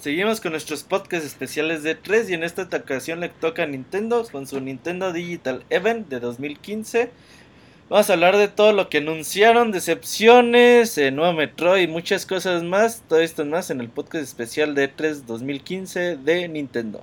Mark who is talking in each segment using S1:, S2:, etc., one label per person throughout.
S1: Seguimos con nuestros podcasts especiales de 3 y en esta ocasión le toca a Nintendo con su Nintendo Digital Event de 2015. Vamos a hablar de todo lo que anunciaron, decepciones, eh, nuevo Metroid y muchas cosas más. Todo esto más en el podcast especial de 3 2015 de Nintendo.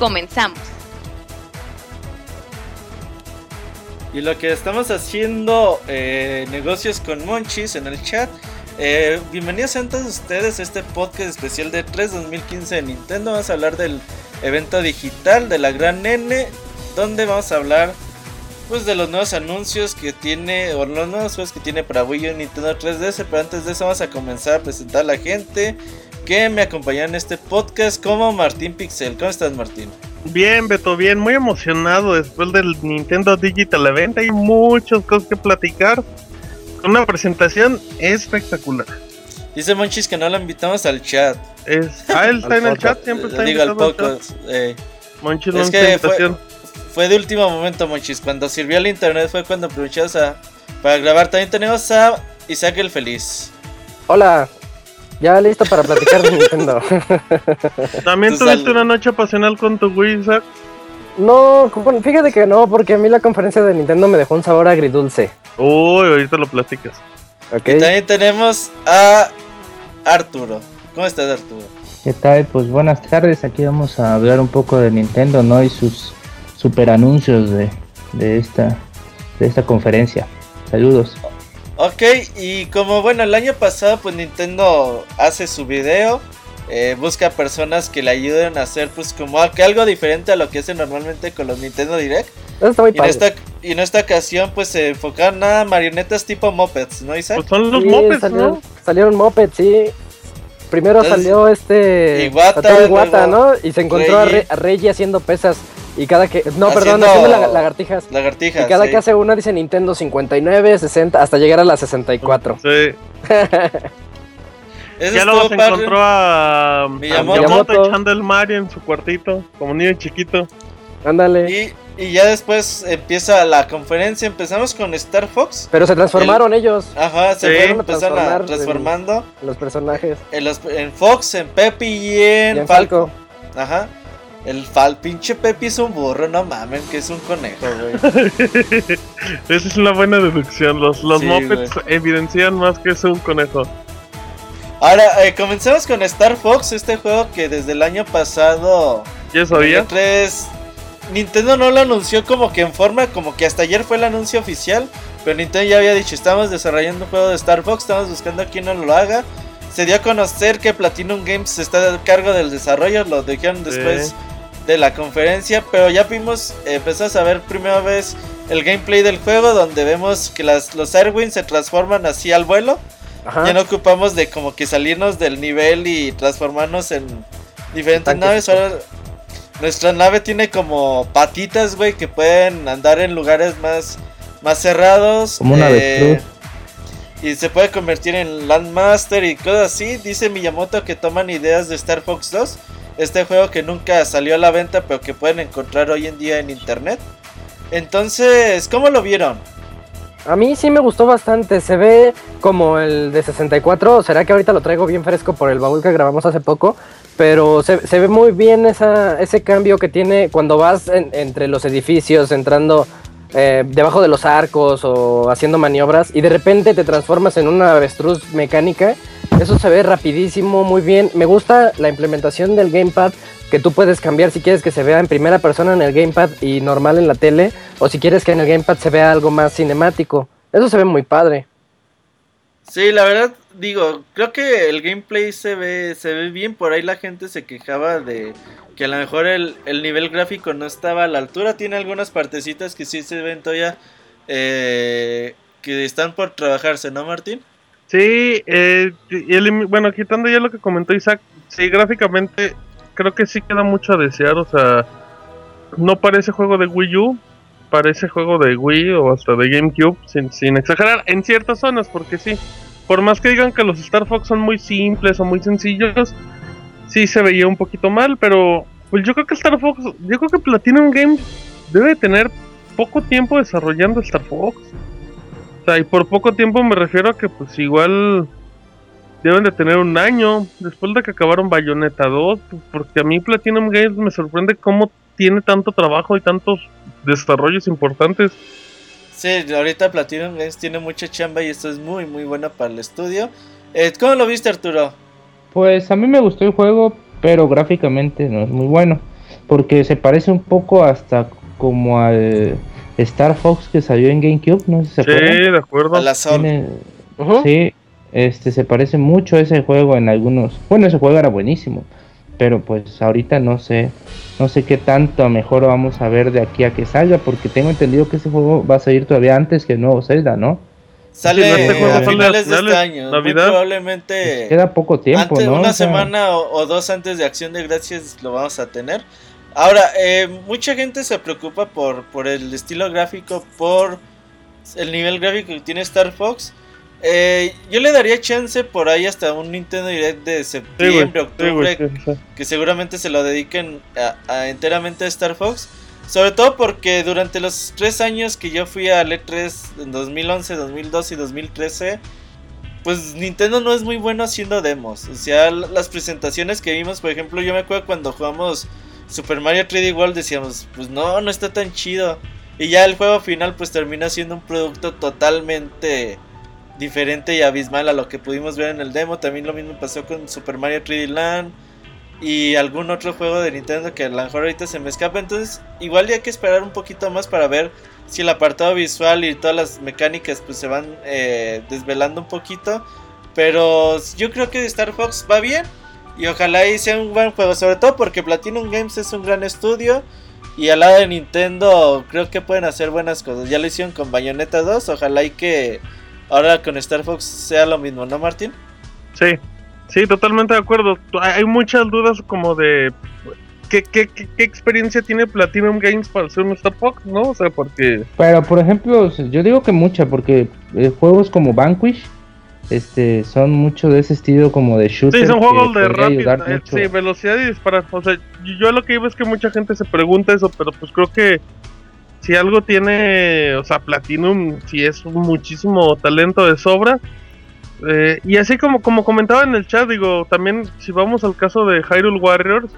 S2: Comenzamos.
S1: Y lo que estamos haciendo, eh, negocios con Monchis en el chat. Eh, bienvenidos a todos ustedes a este podcast especial de 3 2015 de Nintendo. Vamos a hablar del evento digital de la gran N, donde vamos a hablar pues de los nuevos anuncios que tiene o los nuevos juegos que tiene para Wii U y Nintendo 3DS. Pero antes de eso vamos a comenzar a presentar a la gente que me acompañan en este podcast como Martín Pixel. ¿Cómo estás, Martín?
S3: Bien, Beto, bien, muy emocionado después del Nintendo Digital Event. Hay muchas cosas que platicar. Una presentación espectacular.
S1: Dice Monchis que no lo invitamos al chat.
S3: Es, ah, él está en el chat, siempre está
S1: Digo al podcast. Eh.
S3: Monchis es que
S1: fue, fue, de último momento, Monchis. Cuando sirvió el internet fue cuando aprovechamos para grabar. También tenemos a Isaac el Feliz.
S4: Hola, ya listo para platicar de Nintendo.
S3: ¿También tuviste una noche pasional con tu Wii?
S4: No, fíjate que no, porque a mí la conferencia de Nintendo me dejó un sabor agridulce.
S3: Uy, ahorita lo platicas.
S1: Okay. Y también tenemos a Arturo. ¿Cómo estás, Arturo?
S5: ¿Qué tal? Pues buenas tardes. Aquí vamos a hablar un poco de Nintendo, ¿no? Y sus super anuncios de, de esta, de esta conferencia. Saludos.
S1: Ok, y como bueno, el año pasado pues Nintendo hace su video, eh, busca personas que le ayuden a hacer pues como algo diferente a lo que hace normalmente con los Nintendo Direct.
S4: Está muy
S1: y, en esta, y, en esta, ocasión pues se enfocaron a marionetas tipo mopeds, ¿no Isaac?
S3: Pues son los mopeds, salieron, ¿no?
S4: Salieron mopeds, sí. Primero salió este
S1: Iwata,
S4: ¿no? Y se encontró a, a Reggie haciendo pesas. Y cada que. No, perdón, haciendo lagartijas.
S1: Lagartijas.
S4: Y cada que hace una dice Nintendo 59, 60, hasta llegar a la 64.
S3: Sí. ya luego se encontró a Miyamoto, echando el Mario en su cuartito, como niño chiquito.
S4: Ándale.
S1: Y, y, ya después empieza la conferencia. Empezamos con Star Fox.
S4: Pero se transformaron ellos.
S1: Ajá, se fueron a transformando.
S4: los personajes.
S1: En, los, en Fox, en Pepe y en, Falco. Ajá. El fal pinche Pepe es un burro, no mamen, que es un conejo, güey.
S3: Esa es una buena deducción. Los, los evidencian más que es un conejo.
S1: Ahora, eh, comencemos con Star Fox, este juego que desde el año pasado.
S3: ¿Ya sabía?
S1: Nintendo no lo anunció como que en forma, como que hasta ayer fue el anuncio oficial. Pero Nintendo ya había dicho: estamos desarrollando un juego de Star Fox, estamos buscando a quien no lo haga. Se dio a conocer que Platinum Games está a cargo del desarrollo, lo dijeron después de la conferencia, pero ya vimos, empezamos a ver primera vez el gameplay del juego donde vemos que las, los Airwings se transforman así al vuelo. Ya no ocupamos de como que salirnos del nivel y transformarnos en diferentes naves. Ahora nuestra nave tiene como patitas, güey, que pueden andar en lugares más, más cerrados.
S5: Como una eh,
S1: y se puede convertir en Landmaster y cosas así. Dice Miyamoto que toman ideas de Star Fox 2 este juego que nunca salió a la venta, pero que pueden encontrar hoy en día en internet. Entonces, ¿cómo lo vieron?
S4: A mí sí me gustó bastante, se ve como el de 64, será que ahorita lo traigo bien fresco por el baúl que grabamos hace poco, pero se, ve muy bien ese cambio que tiene cuando vas entre los edificios, entrando eh, debajo de los arcos o haciendo maniobras y de repente te transformas en una avestruz mecánica Eso se ve rapidísimo, muy bien. Me gusta la implementación del gamepad que tú puedes cambiar si quieres que se vea en primera persona en el gamepad y normal en la tele, o si quieres que en el gamepad se vea algo más cinemático. Eso se ve muy padre.
S1: Sí, la verdad, digo, creo que el gameplay se ve, se ve bien. Por ahí la gente se quejaba de que a lo mejor el, el nivel gráfico no estaba a la altura. Tiene algunas partecitas que sí se ven todavía eh, que están por trabajarse, ¿no, Martín?
S3: Sí, eh, el- bueno, quitando ya lo que comentó Isaac, sí, gráficamente creo que sí queda mucho a desear, o sea, no parece juego de Wii U, parece juego de Wii o hasta de GameCube, sin, sin exagerar, en ciertas zonas, porque sí, por más que digan que los Star Fox son muy simples o muy sencillos, sí se veía un poquito mal, pero pues yo creo que Star Fox, yo creo que Platinum Games debe tener poco tiempo desarrollando Star Fox. O sea, y por poco tiempo me refiero a que pues igual deben de tener un año después de que acabaron Bayonetta 2, pues, porque a mí Platinum Games me sorprende cómo tiene tanto trabajo y tantos desarrollos importantes.
S1: Sí, ahorita Platinum Games tiene mucha chamba y esto es muy, muy bueno para el estudio. Eh, ¿Cómo lo viste, Arturo?
S5: Pues a mí me gustó el juego, pero gráficamente no es muy bueno. Porque se parece un poco hasta como al Star Fox que salió en GameCube, no sé si se
S3: Sí,
S5: acuerdan.
S3: de acuerdo.
S1: A la.
S5: Tiene-. Sí, este se parece mucho a ese juego en algunos. Bueno, ese juego era buenísimo, pero pues ahorita no sé, no sé qué tanto a mejor vamos a ver de aquí a que salga, porque tengo entendido que ese juego va a salir todavía antes que el nuevo Zelda, ¿no?
S1: Sale
S3: Sí,
S5: este juego
S1: a finales de este año. Muy
S3: Navidad.
S1: probablemente
S5: Pues queda poco tiempo,
S1: antes,
S5: ¿no?
S1: una
S5: O sea,
S1: semana o, o dos antes de Acción de Gracias lo vamos a tener. Ahora, eh, mucha gente se preocupa por, por el estilo gráfico, por el nivel gráfico que tiene Star Fox. Eh, yo le daría chance por ahí hasta un Nintendo Direct de septiembre,
S3: sí,
S1: octubre,
S3: sí.
S1: que seguramente se lo dediquen a, a enteramente a Star Fox. Sobre todo porque durante los tres años que yo fui a E3 en 2011, 2012 y 2013, pues Nintendo no es muy bueno haciendo demos. O sea, las presentaciones que vimos, por ejemplo, yo me acuerdo cuando jugamos Super Mario 3D World, decíamos, pues no, no está tan chido. Y ya el juego final pues termina siendo un producto totalmente diferente y abismal a lo que pudimos ver en el demo. También lo mismo pasó con Super Mario 3D Land y algún otro juego de Nintendo que a lo mejor ahorita se me escapa. Entonces, igual ya hay que esperar un poquito más para ver si el apartado visual y todas las mecánicas pues se van eh, desvelando un poquito. Pero yo creo que Star Fox va bien y ojalá y sea un buen juego, sobre todo porque Platinum Games es un gran estudio. Y al lado de Nintendo creo que pueden hacer buenas cosas. Ya lo hicieron con Bayonetta 2. Ojalá y que ahora con Star Fox sea lo mismo, ¿no, Martín?
S3: Sí, sí, totalmente de acuerdo. Hay muchas dudas como de qué, qué, qué, qué experiencia tiene Platinum Games para hacer un Star Fox, ¿no? O sea, porque
S5: Pero por ejemplo, yo digo que mucha, porque eh, juegos como Vanquish este son mucho de ese estilo como de shooter.
S3: sí, son juegos de rápido, eh, sí, velocidad y disparar. O sea, yo yo lo que digo es que mucha gente se pregunta eso, pero pues creo que si algo tiene, o sea, Platinum, si es muchísimo talento de sobra. Eh, y así como, como comentaba en el chat, digo, también si vamos al caso de Hyrule Warriors,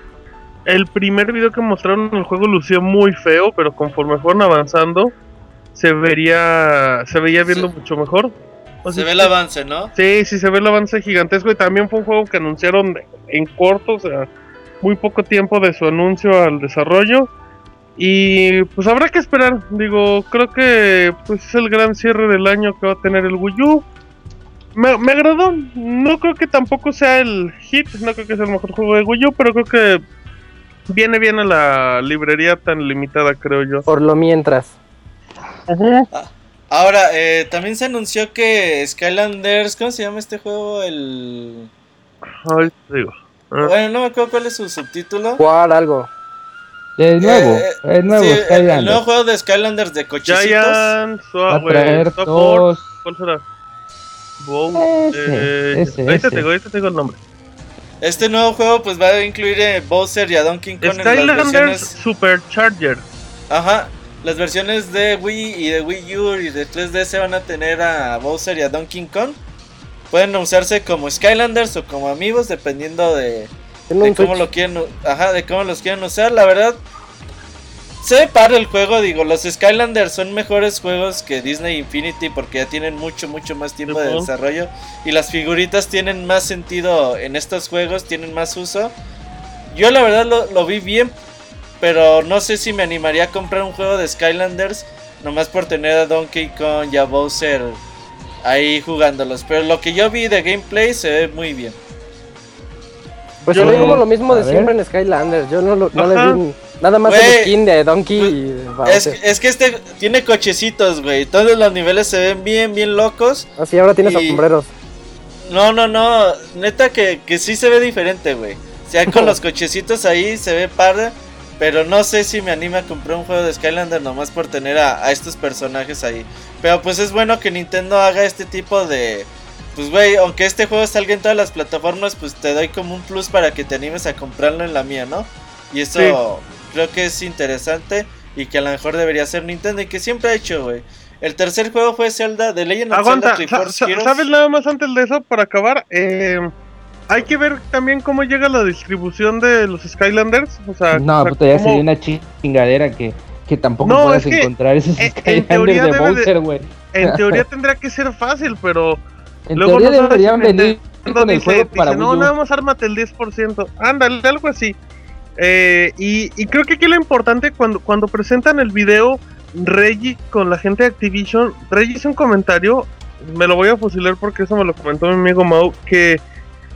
S3: el primer video que mostraron en el juego lució muy feo, pero conforme fueron avanzando, se vería, se veía viendo
S1: Sí.
S3: mucho mejor. O
S1: Se
S3: sea,
S1: ve el avance, ¿no?
S3: Sí, sí se ve el avance gigantesco y también fue un juego que anunciaron en corto, o sea, muy poco tiempo de su anuncio al desarrollo. Y pues habrá que esperar, digo, creo que pues es el gran cierre del año que va a tener el Wii U. Me, me agradó, no creo que tampoco sea el hit, no creo que sea el mejor juego de Wii U, pero creo que viene bien a la librería tan limitada, creo yo.
S4: Por lo mientras.
S1: Ahora, eh, también se anunció que Skylanders, ¿cómo se llama este juego? El...
S3: Ay, digo. ah,
S1: Bueno, no me acuerdo cuál es su subtítulo.
S4: Jugar algo.
S5: El nuevo,
S1: Eh,
S5: el nuevo
S1: sí, el- nuevo juego de Skylanders de cochecitos.
S3: Giant,
S5: dos.
S3: ¿Cuál será? Bow,
S5: Ese,
S3: eh,
S5: ese,
S3: ahorita
S5: ese.
S3: te digo, ahorita te digo el nombre.
S1: Este nuevo juego pues va a incluir a Bowser y a Donkey Kong en las
S3: Skylanders
S1: versiones...
S3: Supercharger.
S1: Ajá, las versiones de Wii y de Wii U y de 3DS van a tener a Bowser y a Donkey Kong. Pueden usarse como Skylanders o como amigos dependiendo de, cómo lo quieren, ajá, de cómo los quieren usar. La verdad, se ve padre el juego, digo, los Skylanders son mejores juegos que Disney Infinity porque ya tienen mucho, mucho más tiempo de desarrollo y las figuritas tienen más sentido en estos juegos, tienen más uso. Yo la verdad lo, lo vi bien, pero no sé si me animaría a comprar un juego de Skylanders nomás por tener a Donkey Kong y a Bowser ahí jugándolos. Pero lo que yo vi de gameplay se ve muy bien.
S4: Pues
S3: Yo-
S4: yo digo lo mismo de siempre en Skylanders. Yo no, lo- no le vi nada más
S1: Güey,
S4: el skin de Donkey
S1: pues,
S4: y
S1: Es, es que este tiene cochecitos, güey. Todos los niveles se ven bien, bien locos.
S4: Así ahora tiene
S1: y-
S4: sombreros.
S1: No, no, no. Neta que, que sí se ve diferente, güey. O sea, con los cochecitos ahí se ve padre. Pero no sé si me anima a comprar un juego de Skylander nomás por tener a, a estos personajes ahí. Pero pues es bueno que Nintendo haga este tipo de... Pues güey, aunque este juego salga en todas las plataformas, pues te doy como un plus para que te animes a comprarlo en la mía, ¿no? Y eso
S3: Sí.
S1: creo que es interesante y que a lo mejor debería ser Nintendo y que siempre ha hecho, güey. El tercer juego fue Zelda, The Legend of
S3: Aguanta,
S1: Zelda
S3: sa- sa-. ¿sabes nada más antes de eso para acabar? Eh, hay que ver también cómo llega la distribución de los Skylanders. O sea,
S5: No,
S3: o sea,
S5: puta, ya
S3: cómo-
S5: sería una chingadera que, que tampoco
S3: No,
S5: puedas
S3: es que,
S5: encontrar esos
S3: en teoría
S5: Skylanders de
S3: debe de-
S5: Bowser, güey.
S3: En teoría tendría que ser fácil, pero
S5: En
S3: luego
S5: teoría
S3: no
S5: deberían venir con el
S3: dice,
S5: juego para
S3: dice, no, nada más ármate el 10%. Ándale, algo así. Eh, y, y creo que aquí lo importante cuando, cuando presentan el video Reggie con la gente de Activision, Reggie hizo un comentario, me lo voy a fusilar porque eso me lo comentó mi amigo Mau, que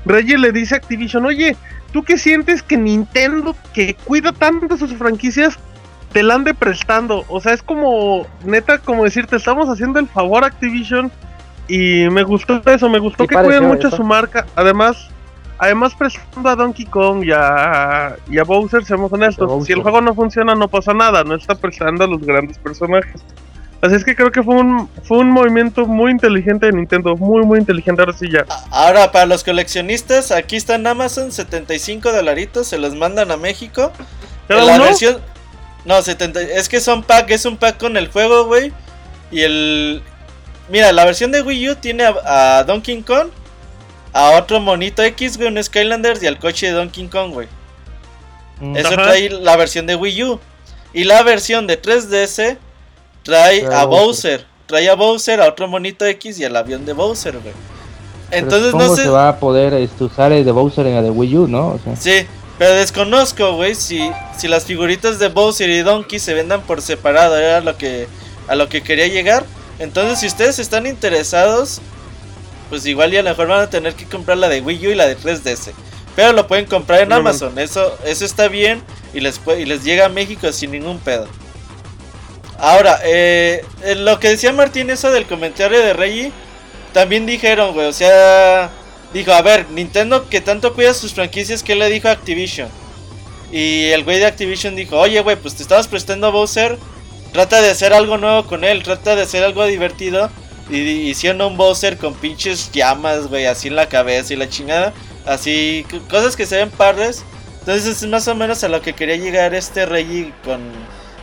S3: Reggie le dice a Activision, oye, ¿tú qué sientes que Nintendo, que cuida tanto sus franquicias, te la ande prestando? O sea, es como, neta, como decirte, estamos haciendo el favor a Activision y me gustó eso, me gustó
S4: Sí
S3: que cuiden mucho
S4: eso.
S3: su marca, además... Además, prestando a Donkey Kong y a, y a Bowser, seamos honestos,
S4: Bowser.
S3: si el juego no funciona, no pasa nada, no está prestando a los grandes personajes. Así es que creo que fue un, fue un movimiento muy inteligente de Nintendo, muy, muy inteligente. Ahora sí ya.
S1: Ahora, para los coleccionistas, aquí está en Amazon, 75 dolaritos, se los mandan a México.
S3: ¿Cada
S1: la
S3: uno?
S1: versión... No, 70... es que son pack, es un pack con el juego, güey. Y el... Mira, la versión de Wii U tiene a, a Donkey Kong, a otro monito X, güey, un Skylanders y al coche de Donkey Kong, güey.
S5: Mm.
S1: Eso
S3: Ajá.
S1: trae la versión de Wii U. Y la versión de 3DS trae a
S4: Bowser.
S1: Bowser. Trae a Bowser, a otro monito X y al avión de Bowser, güey. Entonces no sé...
S5: se va a poder este, usar el de Bowser en la de Wii U, ¿no? O sea,
S1: Sí, pero desconozco, güey, si, si las figuritas de Bowser y Donkey se vendan por separado, era lo que a lo que quería llegar. Entonces, si ustedes están interesados, pues igual y a lo mejor van a tener que comprar la de Wii U y la de 3DS. Pero lo pueden comprar en. Amazon, eso eso está bien y les puede- y les llega a México sin ningún pedo. Ahora, eh, lo que decía Martín, eso del comentario de Reggie, también dijeron, güey, o sea, dijo, a ver, Nintendo que tanto cuida sus franquicias, ¿qué le dijo a Activision? Y el güey de Activision dijo, oye, güey, pues te estamos prestando a Bowser, trata de hacer algo nuevo con él, trata de hacer algo divertido. Y y hicieron un Bowser con pinches llamas, güey, así en la cabeza y la chingada. Así, cosas que se ven padres. Entonces es más o menos a lo que quería llegar este Reggie con,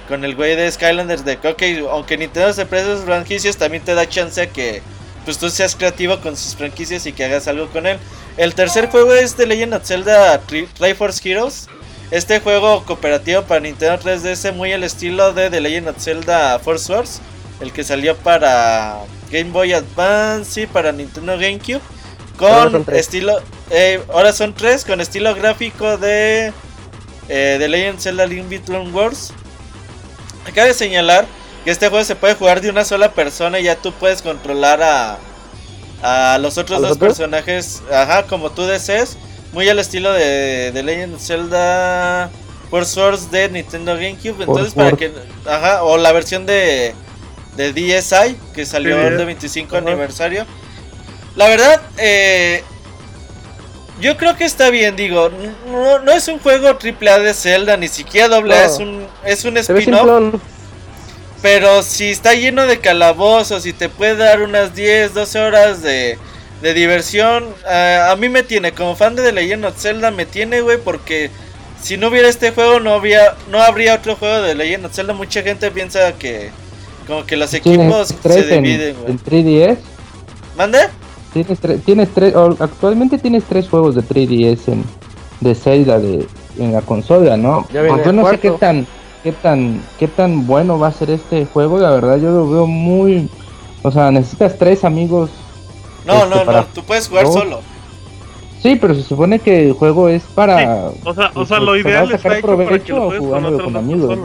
S1: con el güey de Skylanders. De que, ok, aunque Nintendo se presta sus franquicias, también te da chance a que pues tú seas creativo con sus franquicias y que hagas algo con él. El tercer juego es The Legend of Zelda Tri- Triforce Heroes. Este juego cooperativo para Nintendo 3DS muy al estilo de The Legend of Zelda Force Wars. El que salió para Game Boy Advance y para Nintendo GameCube. Con estilo... eh, ahora son tres con estilo gráfico de... Eh, The Legend of Zelda Link Between Worlds. Acaba de señalar que este juego se puede jugar de una sola persona y ya tú puedes controlar a, a los otros
S4: ¿A los
S1: dos
S4: otros?
S1: personajes, ajá, como tú desees, muy al estilo de, de Legend of Zelda Force Wars de Nintendo GameCube, entonces
S5: Force
S1: para que, ajá, o la versión de, de DSi que salió
S3: Sí,
S1: de 25
S3: ajá.
S1: aniversario. La verdad, eh, yo creo que está bien, digo, no, no es un juego triple A de Zelda, ni siquiera doble
S4: No.
S1: es un, es un spin-off. Pero si está lleno de calabozos y te puede dar unas 10, 12 horas de, de diversión, ah, a mí me tiene, como fan de The Legend of Zelda, me tiene, güey, porque si no hubiera este juego no había, no habría otro juego de Legend of Zelda. Mucha gente piensa que como que los equipos se dividen, güey.
S5: en 3DS.
S1: ¿Mande?
S5: Tienes, tre- tienes tres, o- actualmente tienes tres juegos de 3DS en, de Zelda de, en la consola, ¿no?
S4: Ya
S5: Pues yo
S4: el
S5: no sé qué tan qué tan, qué tan bueno va a ser este juego. La verdad, yo lo veo muy. O sea, necesitas tres amigos.
S1: No,
S5: este,
S1: no,
S5: para-
S1: no, tú puedes jugar solo.
S5: Sí, pero se supone que el juego es para.
S3: O sea, o
S5: pues,
S3: sea, lo
S5: para
S3: ideal
S5: sacar
S3: está hecho para que
S5: provecho
S3: lo
S5: o
S3: juegues con
S5: amigos.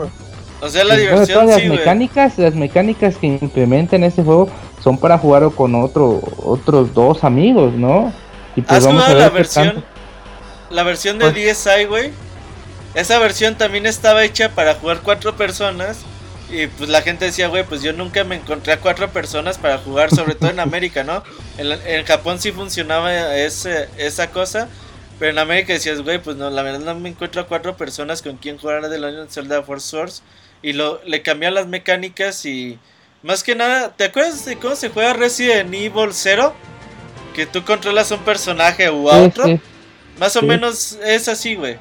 S1: O sea, la diversión
S5: todas las
S1: sí,
S5: mecánicas, las mecánicas que implementan este juego son para jugarlo con otro, otros dos amigos, ¿no? Y pues
S1: ¿Has
S5: vamos a
S1: jugado
S5: ver
S1: la versión?
S5: tanto-
S1: La versión de
S5: Pues-
S1: DSi, güey. Esa versión también estaba hecha para jugar cuatro personas. Y pues la gente decía, güey, pues yo nunca me encontré a cuatro personas para jugar, sobre todo en América, ¿no? En, en Japón sí funcionaba ese, esa cosa. Pero en América decías, güey, pues no, la verdad no me encuentro a cuatro personas con quien jugar de Legend of Zelda Force Source. Y lo, le cambiaron las mecánicas y... Más que nada, ¿te acuerdas de cómo se juega Resident Evil 0? Que tú controlas a un personaje u a
S5: Sí,
S1: otro.
S5: sí.
S1: Más o
S5: Sí.
S1: menos es así, güey.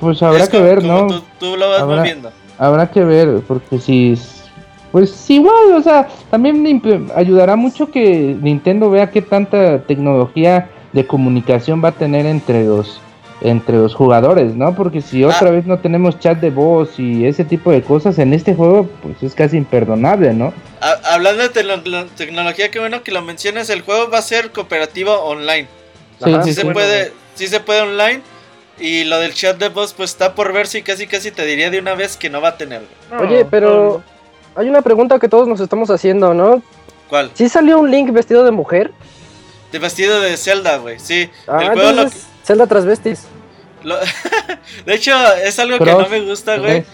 S5: Pues habrá
S1: Es
S5: que
S1: como-
S5: ver,
S1: como
S5: ¿no?
S1: Tú, tú lo vas
S5: Habrá-
S1: moviendo.
S5: Habrá que ver, porque si... es- Pues igual, o sea, también ayudará mucho que Nintendo vea qué tanta tecnología de comunicación va a tener entre los entre los jugadores, ¿no? Porque si otra
S1: Ah.
S5: vez no tenemos chat de voz y ese tipo de cosas en este juego, pues es casi imperdonable, ¿no?
S1: Ha- hablando de tecno- tecnología, qué bueno que lo mencionas. El juego va a ser cooperativo online.
S5: Sí,
S4: Ajá.
S1: Sí,
S5: sí,
S1: se puede, sí se puede online. Y lo del chat de voz, pues está por ver si casi casi te diría de una vez que no va a tener.
S3: No,
S4: Oye, pero hay una pregunta que todos nos estamos haciendo, ¿no?
S1: ¿Cuál?
S4: ¿Sí salió un Link vestido de mujer?
S1: De vestido de Zelda, güey. Sí.
S4: Ah,
S1: el juego lo,
S4: Zelda transvestis.
S1: lo- de hecho, es algo que no me gusta, güey.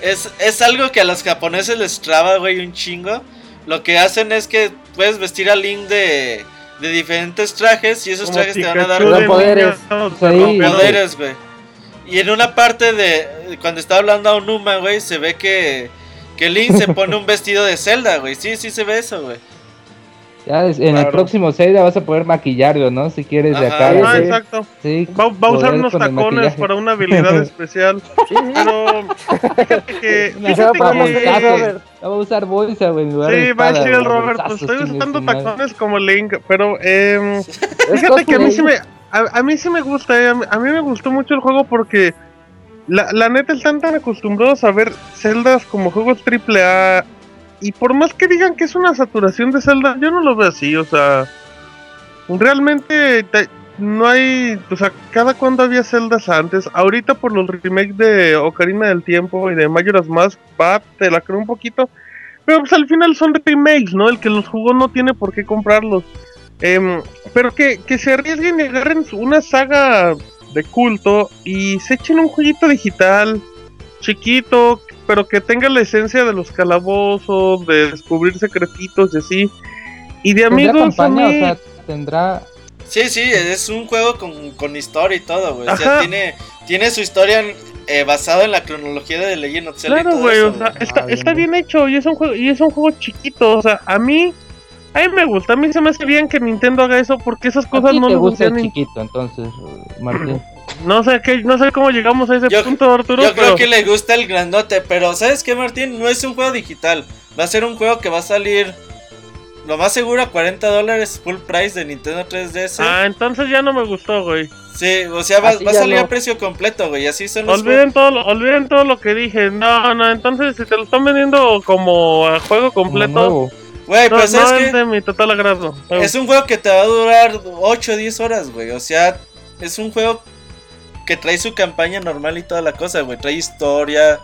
S1: Es, es algo que a los japoneses les traba, güey, un chingo. Lo que hacen es que puedes vestir a Link de, de diferentes trajes y esos
S3: como
S1: trajes te van a dar
S3: de
S4: poderes.
S1: poderes, güey. Y en una parte de cuando está hablando a Onuma, güey, se ve que que Link se pone un vestido de Zelda, güey. Sí, sí se ve eso, güey.
S5: Ya en el próximo Zelda vas a poder maquillarlo, ¿no? Si quieres de acá.
S3: Ah,
S4: sí.
S3: exacto.
S5: Sí,
S3: Va, va a usar unos tacones para una habilidad especial.
S4: Sí, sí.
S3: Pero fíjate que.
S4: Va
S3: Fíjate que.
S5: La va a usar bolsa, güey, en lugar de
S3: Sí, va a decir el Robert, pues estoy usando tacones como Link, pero eh, fíjate que a mí sí me, a, a mí sí me gusta, eh, a, mí, a mí me gustó mucho el juego porque la, la neta están tan acostumbrados a ver celdas como juegos triple A y por más que digan que es una saturación de Zelda, yo no lo veo así, o sea, realmente te- no hay, o sea, cada cuando había celdas antes, ahorita por los remakes de Ocarina del Tiempo y de Majora's Mask, va, te la creo un poquito, pero pues al final son remakes, ¿no? El que los jugó no tiene por qué comprarlos. Em, pero que, que se arriesguen y agarren una saga de culto y se echen un jueguito digital, chiquito, pero que tenga la esencia de los calabozos, de descubrir secretitos y así. Y de
S5: ¿Tendrá
S3: amigos, a
S5: campaña?
S3: mí-
S5: O sea, tendrá...
S1: Sí, sí, es un juego con, con historia y todo, güey. O sea, tiene, tiene su historia eh, basada en la cronología de The Legend of Zelda.
S3: Claro, güey, o sea, está,
S5: Ah, bien,
S3: está
S5: bien.
S3: bien hecho y es un juego y es un juego chiquito, o sea, a mí a mí me gusta, a mí se me hace bien que Nintendo haga eso porque esas cosas no
S5: te
S3: nos
S5: gusta el
S3: hacían ni-
S5: chiquito, entonces, eh, Martín.
S3: no sé qué, no sé cómo llegamos a ese
S1: Yo-
S3: punto, Arturo,
S1: Yo creo que le gusta el grandote, pero ¿sabes qué, Martín? No es un juego digital. Va a ser un juego que va a salir, lo más seguro, a 40 dólares full price de Nintendo 3DS.
S3: ah, entonces ya no me gustó, güey.
S1: Sí, o sea, va, a salir
S4: no.
S1: a precio completo, güey. Así son los
S3: Olviden todo, lo, olviden todo lo que dije. No, no, entonces si te lo están vendiendo como a juego
S5: Como
S3: completo,
S5: nuevo.
S1: Güey,
S3: no,
S1: pero
S3: no
S1: ¿sabes
S3: es
S1: qué?
S3: de mi total agrado.
S1: Es un juego que te va a durar 8 o 10 horas, güey. O sea, es un juego que trae su campaña normal y toda la cosa, güey. Trae historia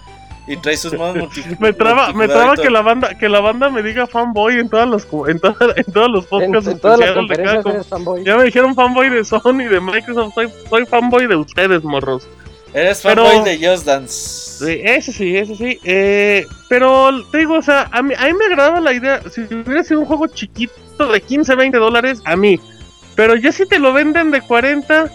S1: y trae sus modos multi
S3: me traba, me traba que la banda, que la banda me diga fanboy en todas las, en, todas- en todos los
S4: En,
S3: podcasts
S4: en todas las
S3: especiales de cada
S4: fanboy.
S3: Ya me dijeron fanboy de Sony, de Microsoft, soy, soy fanboy de ustedes, morros.
S1: Eres
S3: Pero-
S1: fanboy de Just Dance.
S3: Sí, ese sí, ese sí. Eh, pero te digo, o sea, a mí, a mí me agradaba la idea. Si hubiera sido un juego chiquito de 15, 20 dólares, a mí. Pero ya si te lo venden de 40,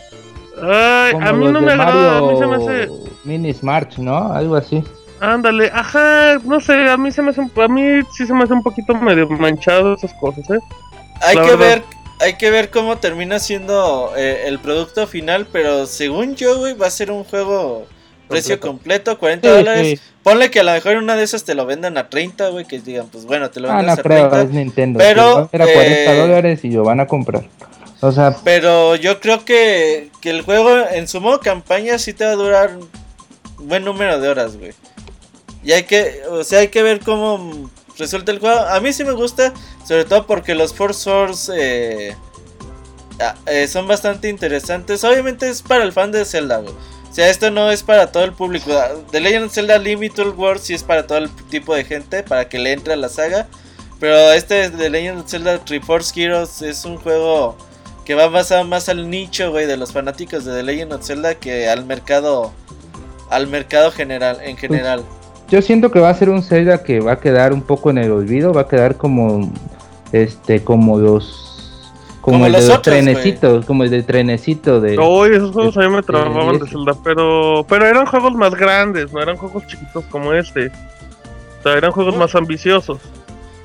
S3: ay, a mí no me agrada. A mí se me hace.
S5: Mini Smart, ¿no? Algo así.
S3: Ándale, ajá, no sé, a mí se me hace. un- A mí sí se me hace un poquito medio manchado esas cosas, ¿eh?
S1: Hay
S3: la
S1: que
S3: verdad.
S1: ver, hay que ver cómo termina siendo eh, el producto final, pero según yo, güey, va a ser un juego precio completo, 40
S5: Sí,
S1: dólares.
S5: sí.
S1: Ponle que a lo mejor una de esas te lo vendan a 30, güey, que digan, pues bueno, te lo
S5: Ah,
S1: vendes
S5: no
S1: a
S5: creo,
S1: 30.
S5: es Nintendo.
S1: pero,
S5: Era 40
S1: eh,
S5: dólares y lo van a comprar. O sea,
S1: Pero yo creo que, que el juego en su modo campaña sí te va a durar buen número de horas, güey. Y hay que, o sea, hay que ver cómo resulta el juego. A mí sí me gusta, sobre todo porque los Force Swords eh, ah, eh, son bastante interesantes. Obviamente es para el fan de Zelda, güey. O sea, esto no es para todo el público. Ah, The Legend of Zelda Limited World sí es para todo el tipo de gente, para que le entre a la saga. Pero este de Legend of Zelda Triforce Heroes es un juego que va basado más al nicho, güey, de los fanáticos de The Legend of Zelda que al mercado al mercado general en general.
S5: Yo siento que va a ser un Zelda que va a quedar un poco en el olvido, va a quedar como este como los como,
S1: Como
S5: el
S1: los
S5: de los
S1: otros,
S5: trenecitos, como el de trenecito de
S3: Oye, esos juegos a mí me
S5: Este,
S3: trababan de. Zelda, pero, pero eran juegos más grandes, no eran juegos chiquitos como este. O sea, eran juegos más ambiciosos.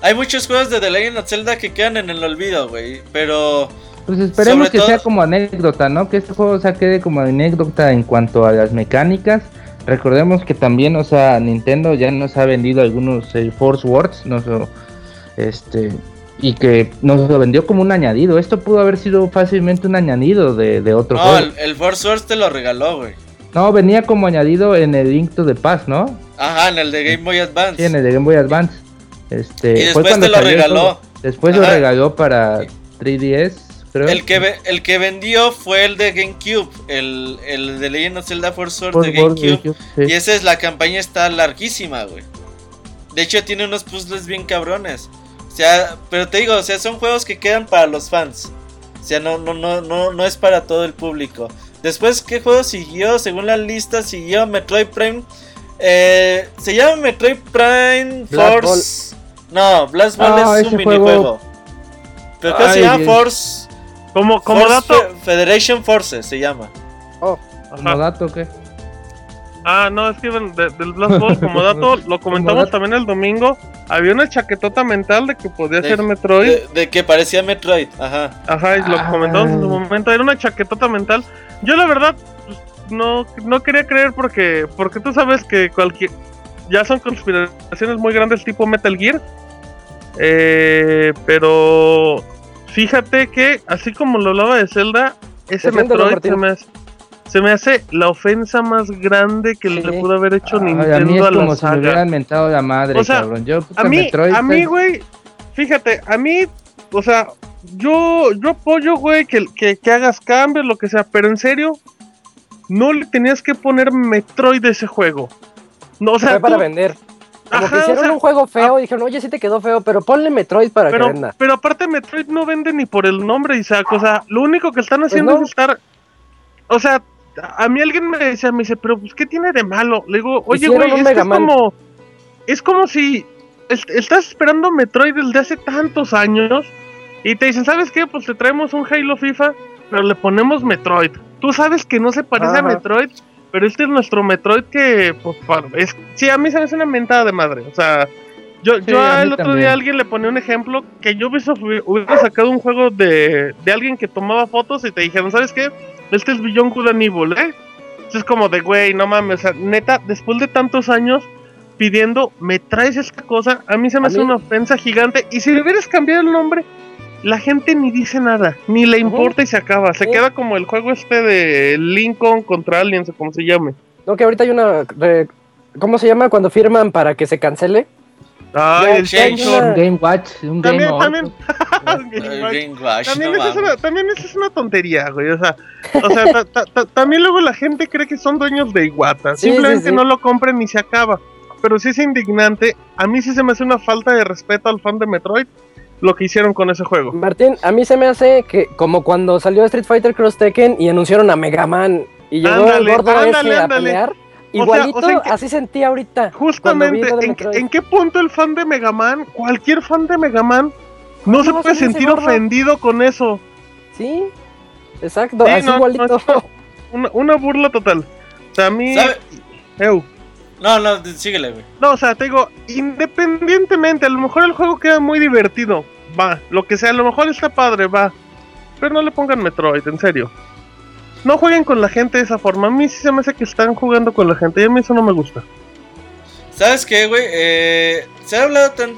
S1: Hay muchos juegos de The Legend of Zelda que quedan en el olvido, güey, pero
S5: Pues esperemos que
S1: todo-
S5: sea como anécdota, ¿no? Que este juego o sea, quede como anécdota en cuanto a las mecánicas. Recordemos que también, o sea, Nintendo ya nos ha vendido algunos eh, Force Words, nos lo- este y que nos lo vendió como un añadido. Esto pudo haber sido fácilmente un añadido de, de otro
S1: no,
S5: juego.
S1: el, el Force Wars te lo regaló, güey.
S5: No, venía como añadido en el Link to the Past, ¿no?
S1: Ajá, en el de Game Boy Advance.
S5: Sí, en el de Game Boy Advance. Este,
S1: Y después te lo regaló.
S5: Después lo regaló para 3DS, creo.
S1: El que, ve- el que vendió fue el de GameCube, el, el de Legend of Zelda Force Sword de GameCube.
S5: GameCube, sí.
S1: Y esa es la campaña está larguísima, güey. De hecho tiene unos puzzles bien cabrones. O sea, pero te digo, o sea, son juegos que quedan para los fans. O sea, no, no, no, no, no es para todo el público. Después, ¿qué juego siguió? Según la lista, siguió Metroid Prime. Eh, se llama Metroid Prime
S4: Blast
S1: Force. No, Blast Ball
S5: Ah,
S1: es un
S5: ese juego-
S1: minijuego. Pero ¿qué se llama. Force?
S3: Como, como
S1: Force
S3: dato.
S1: Fe- Federation Forces se llama.
S5: Como
S3: Ajá.
S5: dato, ¿qué?
S3: Ah, no, es que de- del Blast Ball, como dato, lo comentamos
S5: dato.
S3: también el domingo. Había una chaquetota mental de que podía
S1: De-
S3: ser Metroid.
S1: De, de que parecía Metroid, ajá.
S3: Ajá, y lo
S5: Ah.
S3: comentamos en su momento. Era una chaquetota mental. Yo, la verdad, no, no quería creer porque, porque tú sabes que cualquier. Ya son conspiraciones muy grandes tipo Metal Gear. Eh, pero fíjate que, así como lo hablaba de Zelda, ese Metroid se me, hace, se me hace la ofensa más grande que
S4: Sí.
S3: le pudo haber hecho
S5: Ay, a mí
S3: Nintendo
S5: es
S3: a, la
S5: como si me hubieran mentado la madre,
S3: O sea,
S5: cabrón. Yo, puta,
S3: A mí,
S5: Metroid,
S3: a mí, güey, fíjate, a mí, o sea, yo, yo apoyo, güey, que, que, que hagas cambios, lo que sea, pero en serio, no le tenías que poner Metroid a ese juego. No, o sea,
S4: Fue para
S3: tú-
S4: vender. Como
S3: Ajá,
S4: que hicieron
S3: o sea,
S4: un juego feo y dijeron, oye, sí te quedó feo, pero ponle Metroid para que
S3: pero,
S4: venda.
S3: pero aparte Metroid no vende ni por el nombre, Isaac, o sea, lo único que están haciendo
S4: Pues no.
S3: es estar, o sea, a mí alguien me decía, me dice, pero pues, ¿qué tiene de malo? Le digo, oye, güey, es, que es como, es como si est- estás esperando Metroid desde hace tantos años y te dicen, ¿sabes qué? Pues te traemos un Halo FIFA, pero le ponemos Metroid. Tú sabes que no se parece a. Metroid, pero este es nuestro Metroid que, pues, es, sí, a mí se me hace una mentada de madre, o sea... Yo,
S5: Sí,
S3: yo el otro
S5: también.
S3: día alguien le ponía un ejemplo que yo hubiera sacado un juego de, de alguien que tomaba fotos y te dijeron, ¿sabes qué? Este es Beyond Good and Evil, ¿eh? Entonces es como de, güey, no mames, o sea, neta, después de tantos años pidiendo, me traes esta cosa, a mí se me hace una ofensa gigante. Y si le hubieras cambiado el nombre, la gente ni dice nada, ni le importa y se acaba. Se queda como el juego este de Lincoln contra Aliens, o como se llame.
S4: No, que ahorita hay una... re- ¿Cómo se llama cuando firman para que se cancele?
S3: Ay,
S4: Ya,
S3: el
S1: ya,
S3: Change
S1: ya.
S5: un
S3: Order.
S5: Game Watch, un Game
S3: También, también.
S1: Game Watch,
S3: También,
S1: no
S3: esa es una, también esa es una tontería, güey. O sea, o sea ta- ta- ta- también luego la gente cree que son dueños de Iguata.
S4: Sí,
S3: Simplemente
S4: sí, sí.
S3: no lo compren y se acaba. Pero sí es indignante. A mí sí se me hace una falta de respeto al fan de Metroid lo que hicieron con ese juego.
S4: Martín, a mí se me hace que como cuando salió Street Fighter Cross Tekken y anunciaron a Mega Man y llegó
S3: Ándale,
S4: el gordo
S3: ándale,
S4: ese a
S3: ándale.
S4: pelear,
S3: sea-
S4: igualito,
S3: o sea, ¿en qué-
S4: así sentí ahorita.
S3: Justamente, ¿en, qué punto el fan de Mega Man, cualquier fan de Mega Man, no se
S4: ¿Cómo
S3: puede sentir ofendido con eso?
S4: Sí, exacto,
S3: Sí,
S4: así
S3: no,
S4: igualito.
S3: no. Una, una burla total. O sea, a mí...
S1: ¿Sabe?
S3: Eu.
S1: No, no, síguele, güey.
S3: No, o sea, te digo, independientemente, a lo mejor el juego queda muy divertido, va, lo que sea, a lo mejor está padre, va, pero no le pongan Metroid, en serio. No jueguen con la gente de esa forma, a mí sí se me hace que están jugando con la gente y a mí eso no me gusta.
S1: ¿Sabes qué, güey? Eh, se ha hablado tan,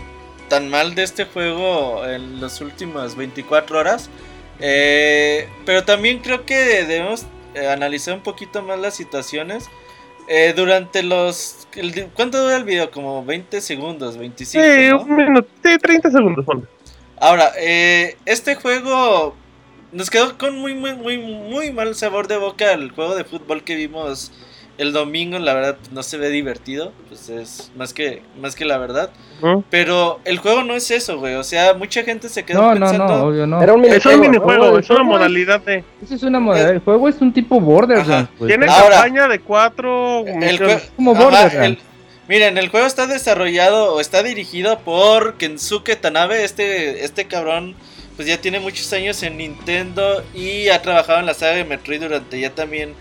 S1: tan mal de este juego en las últimas 24 horas. eh, pero también creo que debemos eh, analizar un poquito más las situaciones. Eh, durante los... el- ¿Cuánto dura el video? Como 20 segundos, 25.
S3: Sí,
S1: ¿no?
S3: un minuto, sí, 30 segundos, ponle.
S1: Ahora, eh, este juego nos quedó con muy, muy, muy, muy mal sabor de boca el juego de fútbol que vimos el domingo. La verdad, no se ve divertido, pues es más que, más que la verdad.
S3: ¿no?
S1: Pero el juego no es eso, güey. O sea, mucha gente se quedó
S5: No, no,
S1: pensando.
S5: no, obvio no.
S4: Era un
S3: Es un
S4: minijuego,
S3: minijuego,
S4: ¿no?
S3: es una
S5: es-
S3: modalidad de.
S5: Eso es una modalidad. El juego es un tipo Borderlands. Pues.
S3: Tiene
S1: Ahora-
S3: campaña de cuatro
S1: El jue-
S5: como Borderlands.
S1: el- Miren, el juego está desarrollado o está dirigido por Kensuke Tanabe. Este, este cabrón, pues ya tiene muchos años en Nintendo y ha trabajado en la saga de Metroid durante ya también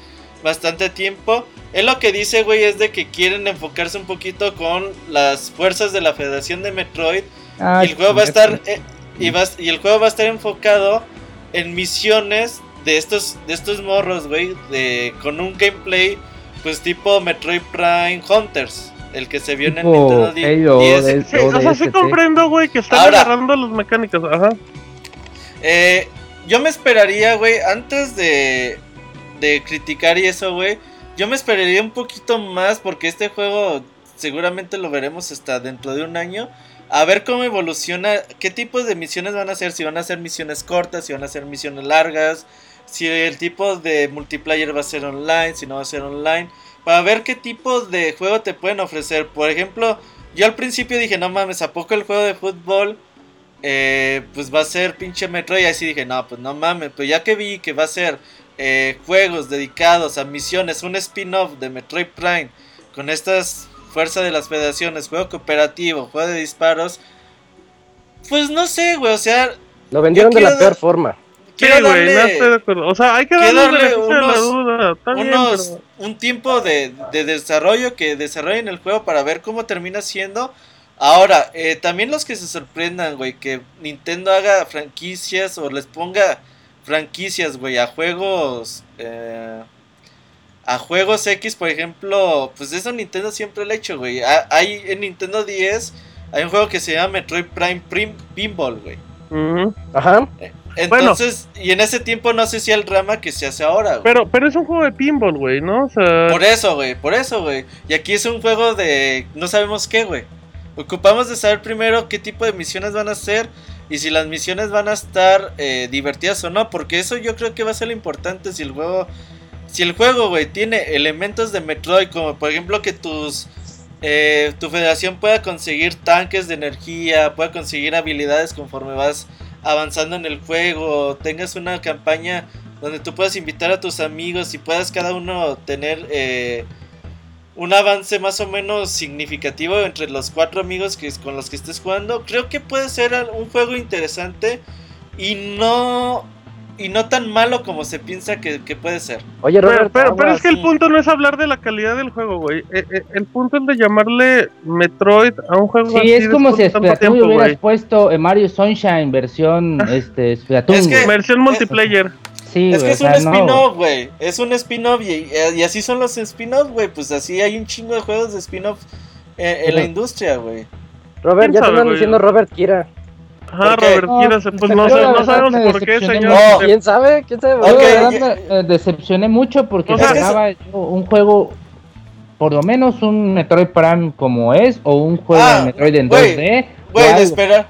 S1: bastante tiempo. Él lo que dice, güey, es de que quieren enfocarse un poquito con las fuerzas de la Federación de Metroid
S5: Ah,
S1: y el juego va a estar eh, y, va, y el juego va a estar enfocado en misiones de estos de estos morros, güey, de con un gameplay pues tipo Metroid Prime Hunters, el que se vio en el Nintendo di-
S5: Halo
S1: 10.
S5: de-
S3: Sí, o sea, sí comprendo, güey, que están
S1: Ahora-
S3: agarrando los mecánicos. Ajá.
S1: Eh, yo me esperaría, güey, antes de de criticar y eso, güey, yo me esperaría un poquito más porque este juego seguramente lo veremos hasta dentro de un año. A ver cómo evoluciona, qué tipo de misiones van a ser, si van a ser misiones cortas, si van a ser misiones largas, si el tipo de multiplayer va a ser online, si no va a ser online, para ver qué tipo de juego te pueden ofrecer. Por ejemplo, yo al principio dije, no mames, ¿a poco el juego de fútbol eh, pues va a ser pinche Metroid? Y así dije, no, pues no mames, pero ya que vi que va a ser eh, juegos dedicados a misiones, un spin-off de Metroid Prime con estas fuerzas de las federaciones, juego cooperativo, juego de disparos, pues no sé, güey, o sea,
S4: Lo vendieron de la
S1: quiero
S4: peor forma.
S3: Sí,
S1: quiero
S3: güey, no
S1: darle
S3: estoy de acuerdo. O sea, hay que
S1: quiero
S3: darle
S1: darle unos-
S3: duda. Está bien,
S1: unos,
S3: pero-
S1: un tiempo de, de desarrollo que desarrollen el juego para ver cómo termina siendo. Ahora, eh, también los que se sorprendan, güey, que Nintendo haga franquicias o les ponga franquicias, güey, a juegos... eh, a juegos X, por ejemplo, pues eso Nintendo siempre lo ha hecho, güey. Ha- Hay en Nintendo 10, hay un juego que se llama Metroid Prime Prim- Pinball, güey.
S4: Ajá.
S1: Entonces, y en ese tiempo no sé si el drama que se hace ahora, güey.
S3: Pero, pero es un juego de pinball, güey, ¿no? O sea,
S1: Por eso, güey, por eso, güey. Y aquí es un juego de no sabemos qué, güey. Ocupamos de saber primero qué tipo de misiones van a ser y si las misiones van a estar eh, divertidas o no, porque eso yo creo que va a ser lo importante si el juego si el juego, güey, tiene elementos de Metroid como por ejemplo que tus eh, tu federación pueda conseguir tanques de energía, pueda conseguir habilidades conforme vas avanzando en el juego, tengas una campaña donde tú puedas invitar a tus amigos y puedas cada uno tener eh, un avance más o menos significativo entre los cuatro amigos que con los que estés jugando, creo que puede ser un juego interesante y no y no tan malo como se piensa que, que puede ser.
S4: Oye,
S3: pero,
S4: Robert,
S3: pero, pero es que el punto no es hablar de la calidad del juego, güey. Eh, eh, el punto es de llamarle Metroid a un juego así
S5: Sí, es como si Splatoon hubieras puesto eh, Mario Sunshine versión este Splatoon.
S1: Es que-.
S3: Versión multiplayer.
S5: Sí,
S1: es que es
S5: o
S1: un
S5: sea, no.
S1: spin-off, güey. Es un spin-off y, y así son los spin-off, güey. Pues así hay un chingo de juegos de spin-off eh, en la industria, güey.
S4: Robert,
S3: ¿Quién
S4: ya te andan diciendo Robert Kira.
S3: Ajá. Robert,
S5: No,
S3: quieras, pues no, no sabemos por qué, señor. Usted-
S4: ¿Quién sabe? ¿Quién sabe?
S5: Yo
S1: Ok,
S5: la verdad me eh, decepcioné mucho porque esperaba un juego, por lo menos un Metroid Prime como es, o un juego
S1: Ah,
S5: de Metroid en
S1: güey,
S5: 2D. o
S1: Güey, de esperar.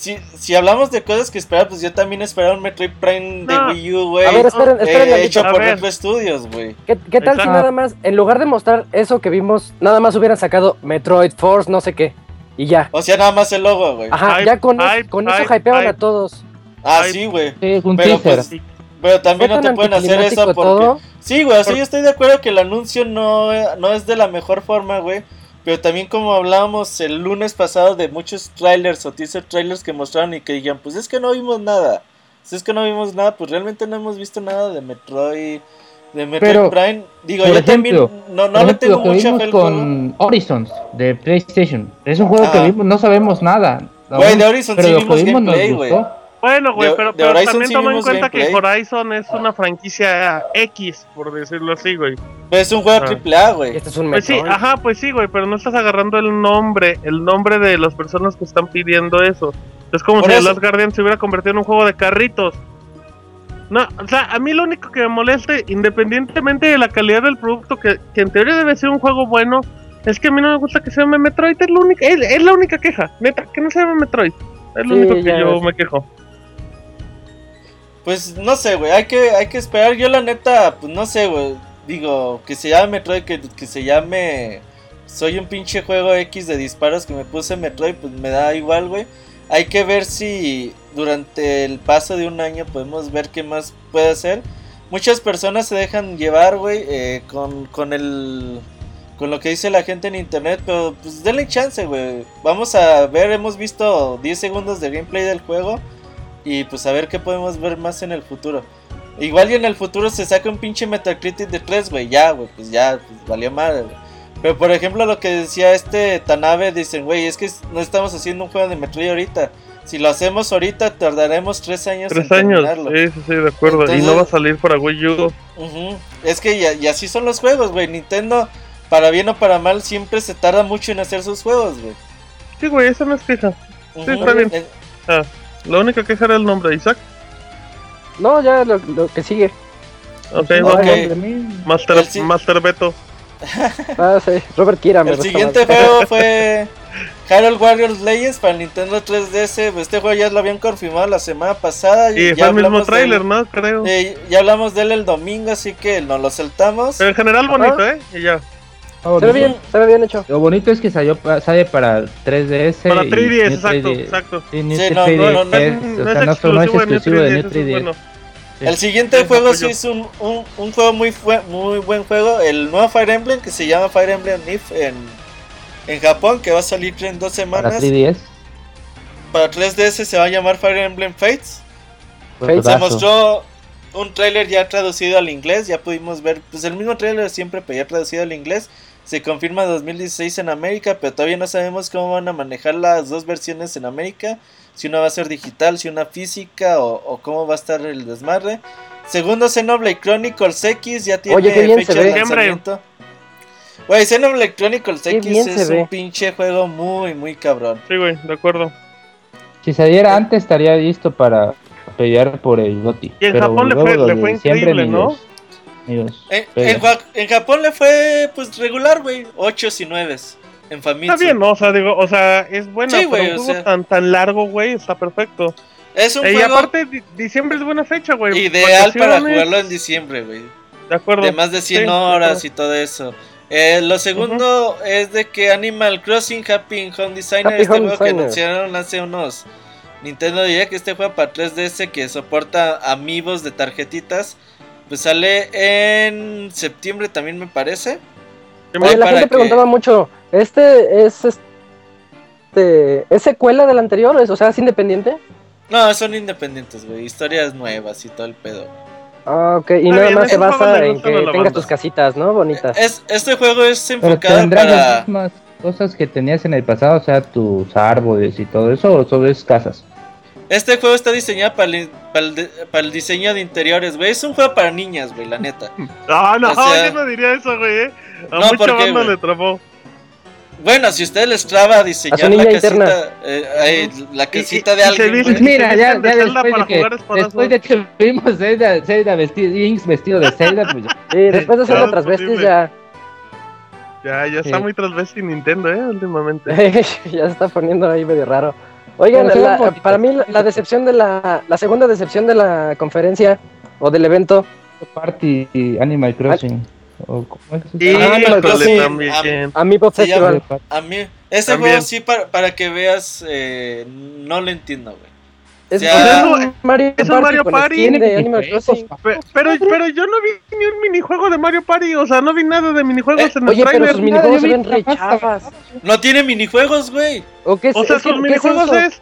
S1: Si, si hablamos de cosas que esperar, pues yo también esperaba un Metroid Prime de
S3: No.
S1: Wii U, güey.
S4: A ver, esperen,
S1: eh,
S4: esperen. tantito.
S1: hecho por. Retro Studios, güey.
S4: ¿Qué, qué tal si
S3: Exacto.
S4: nada más, en lugar de mostrar eso que vimos, nada más hubieran sacado Metroid Force, no sé qué? Y ya.
S1: O sea, nada más el logo, güey.
S4: Ajá,
S3: Hype,
S4: ya con, es-
S3: hype,
S4: con eso
S3: hype,
S4: hypeaban a todos.
S1: Ah, sí, güey.
S5: Sí, un
S1: Pero,
S5: teaser.
S1: pues, Pero también no te pueden hacer eso porque...
S4: todo.
S1: Sí, güey, o sea,
S3: Por-
S1: yo estoy de acuerdo que el anuncio no, no es de la mejor forma, güey. Pero también como hablábamos el lunes pasado de muchos trailers o teaser trailers que mostraron y que digan, pues es que no vimos nada. Si es que no vimos nada, pues realmente no hemos visto nada de Metroid, de Metroid
S5: Pero,
S1: Prime. Digo, yo
S5: ejemplo,
S1: también no, no le tengo mucha fe
S5: con Horizons de PlayStation. Es un juego
S1: Ah.
S5: que vimos, no sabemos nada.
S1: Güey, de Horizon
S5: pero
S1: sí vimos
S5: vimos
S1: gameplay, güey.
S3: Bueno, güey, pero, pero también
S1: sí
S3: toma en cuenta que. Horizon es una franquicia X, por decirlo así, güey.
S1: Pero es un juego
S3: Ah.
S1: triple A, güey.
S4: este es un
S3: Pues sí, ajá, pues sí, güey, pero no estás agarrando el nombre, el nombre de las personas que están pidiendo eso. Es como
S1: Por
S3: si. The Last Guardian se hubiera convertido en un juego de carritos. No, o sea, a mí lo único que me molesta, independientemente de la calidad del producto, que, que en teoría debe ser un juego bueno, es que a mí no me gusta que se llame Metroid, es la única, es, es la única queja, neta, que no se llame Metroid. Es lo
S4: Sí,
S3: único que yo
S4: ves.
S3: me quejo.
S1: Pues no sé, güey, hay que, hay que esperar. Yo la neta, pues no sé, güey. Digo, que se llame Metroid, que, que se llame... Soy un pinche juego X de disparos que me puse Metroid, pues me da igual, güey. Hay que ver si durante el paso de un año podemos ver qué más puede hacer. Muchas personas se dejan llevar, güey, eh, con, con el... Con lo que dice la gente en internet, pero pues denle chance, güey. Vamos a ver, hemos visto 10 segundos de gameplay del juego. Y pues a ver qué podemos ver más en el futuro. Igual y en el futuro se saca un pinche Metacritic de 3, güey. Ya, güey, pues ya, pues valió madre, güey. Pero por ejemplo lo que decía este Tanabe, dicen, güey, es que no estamos haciendo un juego de Metroid ahorita. Si lo hacemos ahorita tardaremos 3 años
S3: Tres
S1: en
S3: años,
S1: terminarlo.
S3: sí, sí, sí, de acuerdo. y no va a salir para Wii U.
S1: Es que ya- y así son los juegos, güey. Nintendo, para bien o para mal, siempre se tarda mucho en hacer sus juegos, güey.
S3: Sí, güey, eso no es queja.
S1: Ujú.
S3: está bien.
S1: Eh,
S3: Ah, la única queja era el nombre, Isaac.
S4: No, ya lo, lo que sigue.
S3: Ok,
S1: Ok.
S3: vamos. Master,
S1: sí-
S3: Master Beto.
S4: Ah, sí. Robert Kira me
S1: El siguiente
S4: más.
S1: juego fue Harold Warriors Legends para el Nintendo 3DS. Este juego ya lo habían confirmado la semana pasada.
S3: Y
S1: ya
S3: fue el mismo trailer, ¿no? Creo.
S1: Eh, ya hablamos de él el domingo, así que nos lo saltamos.
S3: Pero en general bonito, ¿eh? Y ya.
S4: Se ve bien, se ve bien hecho.
S5: Lo bonito es que salió, sale para 3DS.
S3: Para
S5: y
S3: 3DS,
S5: New
S3: exacto,
S5: 3DS.
S3: exacto.
S5: Sí,
S1: no, no, no, no
S5: es,
S3: es,
S5: o
S3: no
S5: sea,
S3: es
S5: no, solo- no es
S3: exclusivo de New
S5: exclusivo de
S3: 3DS,
S5: New
S3: eso es
S5: 3DS.
S3: bueno.
S5: Sí.
S1: El siguiente
S3: Sí,
S1: juego sí es un, un, un juego muy, fue- muy buen juego. El nuevo Fire Emblem que se llama Fire Emblem Nif en, en Japón, que va a salir en dos
S5: Para
S1: semanas.
S5: 3DS.
S1: Para 3DS se va a llamar Fire Emblem Fates.
S4: Fate
S1: Se mostró un tráiler ya traducido al inglés, ya pudimos ver, pues el mismo tráiler siempre, pero ya traducido al inglés. Se confirma 2016 en América, pero todavía no sabemos cómo van a manejar las dos versiones en América. Si una va a ser digital, si una física o, o cómo va a estar el desmadre. Segundo Xenoblade Chronicles X ya tiene
S4: Oye,
S1: fecha de lanzamiento. Güey, Xenoblade Chronicles X es
S4: ve.
S1: un pinche juego muy, muy cabrón.
S3: Sí, güey, de acuerdo.
S5: Si saliera antes estaría listo para pelear por el GOTY.
S3: Y en
S5: pero
S3: Japón le fue- le increíble, ¿no?
S5: los- ni los
S1: En, en en Japón le fue pues regular, güey. 8 y 9 en familia.
S3: Está bien, ¿no? O sea, digo, o sea, es bueno,
S1: Sí,
S3: pero
S1: güey,
S3: un juego
S1: sea.
S3: tan, tan largo, güey, está perfecto.
S1: Es un
S3: Eh, y
S1: juego
S3: aparte, di- diciembre es buena fecha, güey.
S1: ideal para jugarlo en diciembre, güey.
S3: De acuerdo.
S1: De más de 100
S3: Sí, de
S1: horas
S3: acuerdo.
S1: y todo eso. Eh, lo segundo es de que Animal Crossing Happy Home Designer,
S4: Happy
S1: este
S4: Home
S1: juego que
S4: Designer.
S1: anunciaron hace unos Nintendo Direct, este juego para 3DS que soporta amigos de tarjetitas, pues sale en septiembre también me parece.
S4: Oye, la gente
S1: que-
S4: preguntaba mucho, ¿este es este es secuela del anterior? ¿Es- O sea, ¿es independiente?
S1: No, son independientes, güey, historias nuevas y todo el pedo.
S4: Ah, ok, y nada más se basa en que tengas
S3: banda.
S4: tus casitas, ¿no? Bonitas.
S1: Es, este juego es
S5: Pero
S1: enfocado
S5: las
S1: para...
S5: mismas cosas que tenías en el pasado, o sea, tus árboles y todo eso, o solo es casas.
S1: Este juego está diseñado para el, para el, de- para el diseño de interiores, güey. Es un juego para niñas, güey, la neta.
S3: No, no,
S1: O sea-
S3: yo no diría eso, güey. eh. A
S1: No,
S3: mucha
S1: ¿por qué,
S3: banda
S1: güey?
S3: le.
S1: Bueno, si ustedes les traba diseñar
S4: A
S1: la casita, eh, ay, la
S3: Y-
S1: casita
S3: y-
S1: de
S3: y
S1: alguien,
S3: se
S5: Mira, ya,
S3: de
S5: ya
S3: Zelda
S5: después de que, después de que vimos Zelda, Zelda vestido, Inks vestido de Zelda, pues ya.
S4: Sí, después de otras besties
S3: posible.
S4: ya,
S3: Ya, ya está
S5: Sí.
S3: muy transvesti Nintendo, eh, últimamente.
S4: ya se está poniendo ahí medio raro. Oigan, la- para mí la, la decepción de la, la segunda decepción de la conferencia o del evento,
S5: Party Animal Crossing. O, ¿cómo es?
S3: Y
S4: Ah,
S3: híjole,
S1: sí,
S3: también.
S1: Se llama-
S4: Festival.
S1: A mí, ese
S3: También.
S1: juego sí, para, para que veas, eh, no lo entiendo, güey.
S4: Es,
S1: Ya.
S4: es Mario
S3: Es un
S4: Party
S3: Mario
S4: con
S3: Party.
S4: skin de Animal Crossing.
S3: Pe- Pero, pero yo no vi ni un minijuego de Mario Party, o sea, no vi nada de minijuegos
S1: Eh,
S3: en el
S4: Oye, pero sus minijuegos se ven re chavas.
S1: No tiene minijuegos, güey.
S4: ¿O qué es,
S3: O sea,
S4: es
S3: sus minijuegos
S4: eso?
S3: es.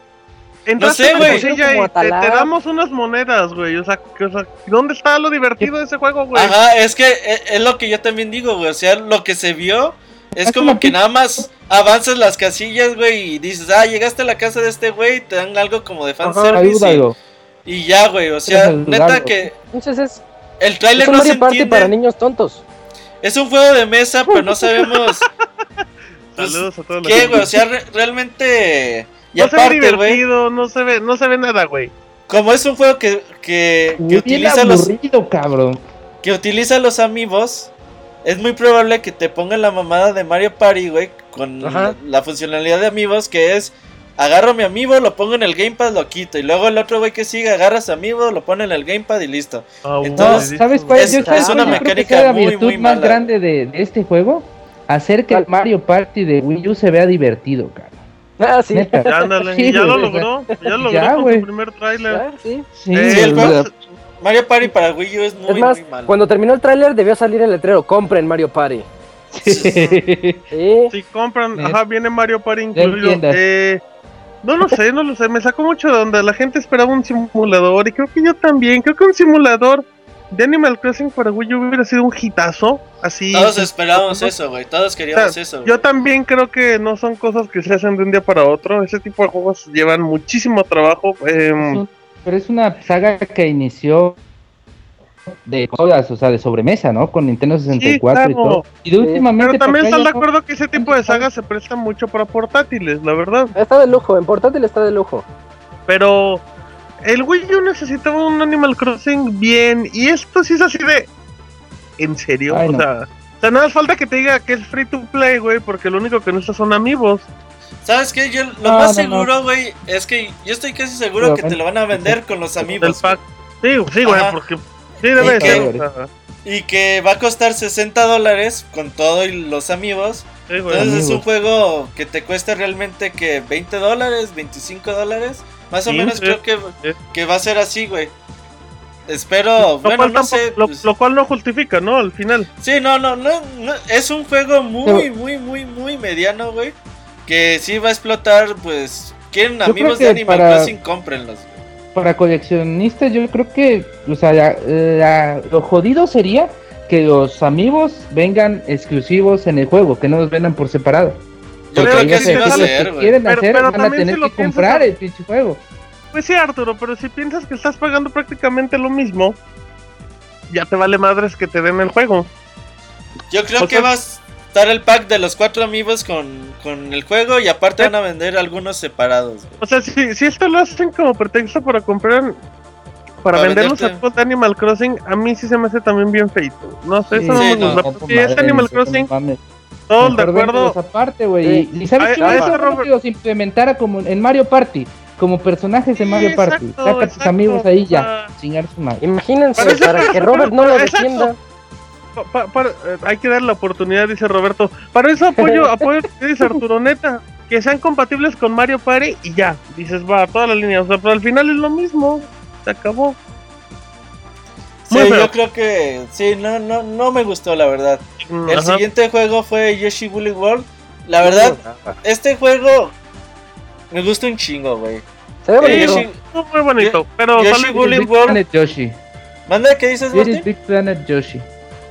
S3: Entraste
S1: sé,
S3: a la
S1: güey.
S3: y te, damos unas monedas, güey. O sea, que- o sea, ¿dónde está lo divertido de ese juego, güey?
S1: Ajá, es que eh, es, lo que yo también digo, güey. O sea, lo que se vio es
S5: Es
S1: como
S5: como
S1: que nada más avanzas las casillas, güey, y dices, ah, llegaste a la casa de este güey, te dan algo como de fanservice.
S5: Ayúdalo.
S1: Y, y ya, güey, o sea, neta que
S4: Entonces es,
S1: el
S4: es un
S1: no se entiende.
S4: para niños tontos.
S1: Es un juego de mesa, pero no sabemos pues,
S3: Saludos a todos los
S1: qué, güey. O sea, re- realmente... Y
S3: no se ve
S1: aparte, güey,
S3: divertido, no se ve, no se ve nada, güey.
S1: como es un juego que, que, que utiliza los
S5: aburrido, cabrón.
S1: que utiliza los amigos, es muy probable que te pongan la mamada de Mario Party, güey, con la funcionalidad de amigos que es agarro mi amigo, lo pongo en el gamepad, lo quito y luego el otro güey que sigue agarra a su amigo, lo pone en el gamepad y listo.
S3: Ah,
S1: Entonces,
S5: No, ¿sabes cuál
S1: es-
S5: yo,
S1: es
S5: ¿sabes
S1: una
S5: creo que
S1: mecánica
S5: la
S1: muy,
S5: virtud
S1: muy
S5: más
S1: mala.
S5: grande de, de este juego? Hacer que el. Mario Party de Wii U se vea divertido, cabrón.
S4: Ah, sí.
S3: Ya, ándale,
S5: Sí,
S3: y ya lo logró, ya lo
S5: Ya,
S3: logró con
S5: güey.
S3: su primer tráiler.
S4: Ah, sí.
S5: Sí,
S3: Eh,
S1: Sí, el
S5: o
S1: juego-
S5: sea,
S1: Mario Party para Wii U es muy,
S4: es más,
S1: muy malo.
S4: cuando terminó el tráiler debió salir el letrero, compren Mario Party. Sí.
S3: Si compran,
S5: Net.
S3: ajá, viene Mario Party incluido. Eh, no lo sé, no lo sé. Me sacó mucho de donde la gente esperaba un simulador. Y creo que yo también. Creo que un simulador de Animal Crossing para Wii U hubiera sido un hitazo. Así.
S1: Todos esperábamos eso, güey. Todos queríamos
S3: O sea,
S1: eso.
S3: Yo también creo que no son cosas que se hacen de un día para otro. Ese tipo de juegos llevan muchísimo trabajo.
S5: un- pero es una saga que inició de consolas, o sea, de sobremesa, ¿no? Con Nintendo 64 y
S3: claro.
S5: todo. Y de
S4: Sí.
S5: últimamente
S3: pero también están de acuerdo que ese tipo de sagas se presta mucho para portátiles, la verdad.
S4: Está de lujo, en portátil está de lujo.
S3: Pero el Wii U necesitaba un Animal Crossing bien. Y esto sí es así de. ¿En serio?
S5: Ay,
S3: o,
S5: no.
S3: sea, o sea, nada más falta que te diga que es free to play, güey. Porque lo único que no está son amigos.
S1: ¿Sabes qué? Yo lo
S5: No,
S1: más
S5: no,
S1: seguro, güey, es que yo estoy casi seguro que te lo van a vender con los
S3: Del
S1: amigos.
S3: pack. Sí, sí, güey, porque. Sí, debe
S1: ¿Y
S3: ser. sea,
S1: Y que va a costar 60 dólares con todo y los amigos.
S3: sí, güey.
S1: Entonces es un juego que te cuesta realmente que 20 dólares, 25 dólares. Más o
S3: 15.
S1: menos creo que,
S3: Sí.
S1: que va a ser así, güey. Espero,
S3: Lo,
S1: bueno,
S3: cual
S1: no
S3: tampoco-
S1: sé.
S3: lo,
S1: pues-
S3: lo cual no justifica, ¿no? Al final.
S1: Sí, no, no, no, no, es un juego muy, muy, muy, muy mediano, güey. Que sí va a explotar, pues. Quieren amigos de Animal
S5: para-
S1: Crossing, cómprenlos.
S5: para coleccionistas, yo creo que, o sea, la- la- lo jodido sería que los amigos vengan exclusivos en el juego, que no los vendan por separado.
S1: Yo
S3: Pero
S1: creo
S3: que
S1: sí va a ser,
S5: quieren
S3: Pero-
S5: hacer,
S3: pero
S5: van a tener
S3: si
S5: que comprar el pinche juego.
S3: Pues sí, Arturo, pero si piensas que estás pagando prácticamente lo mismo, ya te vale madres que te den el juego.
S1: Yo creo
S3: O
S1: que
S3: sea-
S1: va a estar el pack de los cuatro amigos con, con el juego y aparte van a vender algunos separados. güey.
S3: O sea, si, si esto lo hacen como pretexto para comprar, para,
S1: Para
S3: vender los
S1: venderte.
S3: juegos de Animal Crossing, a mí sí se me hace también bien feito. No sé, eso no
S1: Sí,
S3: me
S1: no,
S3: gusta.
S5: no,
S3: Si es Animal Crossing, todos de acuerdo.
S5: aparte, güey.
S4: Sí.
S5: Y, y sabes
S3: A-
S5: qué
S3: a
S5: bueno
S3: Robert-
S5: que los implementara como en Mario Party, como personajes de
S3: Sí,
S5: Mario Party.
S3: exacto,
S5: Saca a tus
S3: exacto,
S5: amigos ahí ya, chingar su madre.
S4: Imagínense, para que Robert no lo
S3: Exacto.
S4: Defienda.
S3: Pa- pa- para- eh, hay que darle la oportunidad, dice Roberto. Para eso apoyo, apoyo dice Arturo, neta. Que sean compatibles con Mario Party y ya. Dices, va, toda la línea. O sea, pero al final es lo mismo. Se acabó.
S1: Sí,
S3: feo.
S1: yo creo que sí, no, no, no me gustó la verdad.
S3: Mm,
S1: El
S3: ajá.
S1: siguiente juego fue Yoshi Woolly World. La verdad, este juego me gusta un chingo, güey.
S4: Se ve bonito.
S1: Yoshi,
S3: Estuvo muy bonito. Pero
S1: Yoshi
S5: Big
S1: World.
S5: Planet Yoshi.
S1: ¿Manda qué dices, Martín?
S5: Big Planet Yoshi.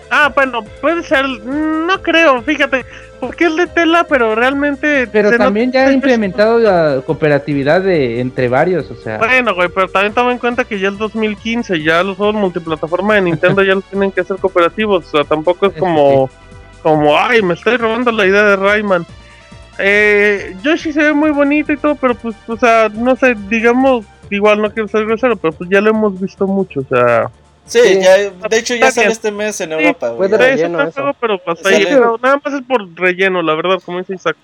S3: Ah, bueno, puede ser. No creo, fíjate. Porque es de tela, pero realmente.
S5: Pero también ya ha implementado la cooperatividad de entre varios, o sea.
S3: Bueno, güey, pero también toma en cuenta que ya es 2015, ya los juegos multiplataforma de Nintendo ya los tienen que hacer cooperativos, o sea, tampoco es
S5: Eso
S3: como, como, ay, me estoy robando la idea de Rayman. Eh, Yoshi se ve muy bonito y todo, pero pues, o sea, no sé, digamos, igual no quiero ser grosero, pero pues ya lo hemos visto mucho, o sea,
S1: Sí,
S4: Sí.
S1: ya, de hecho ya sale este mes en Europa, güey.
S4: puede relleno eso.
S3: juego, pero hasta ahí,
S1: Sale-
S3: pero nada más es por relleno, la verdad, como dice Isaac.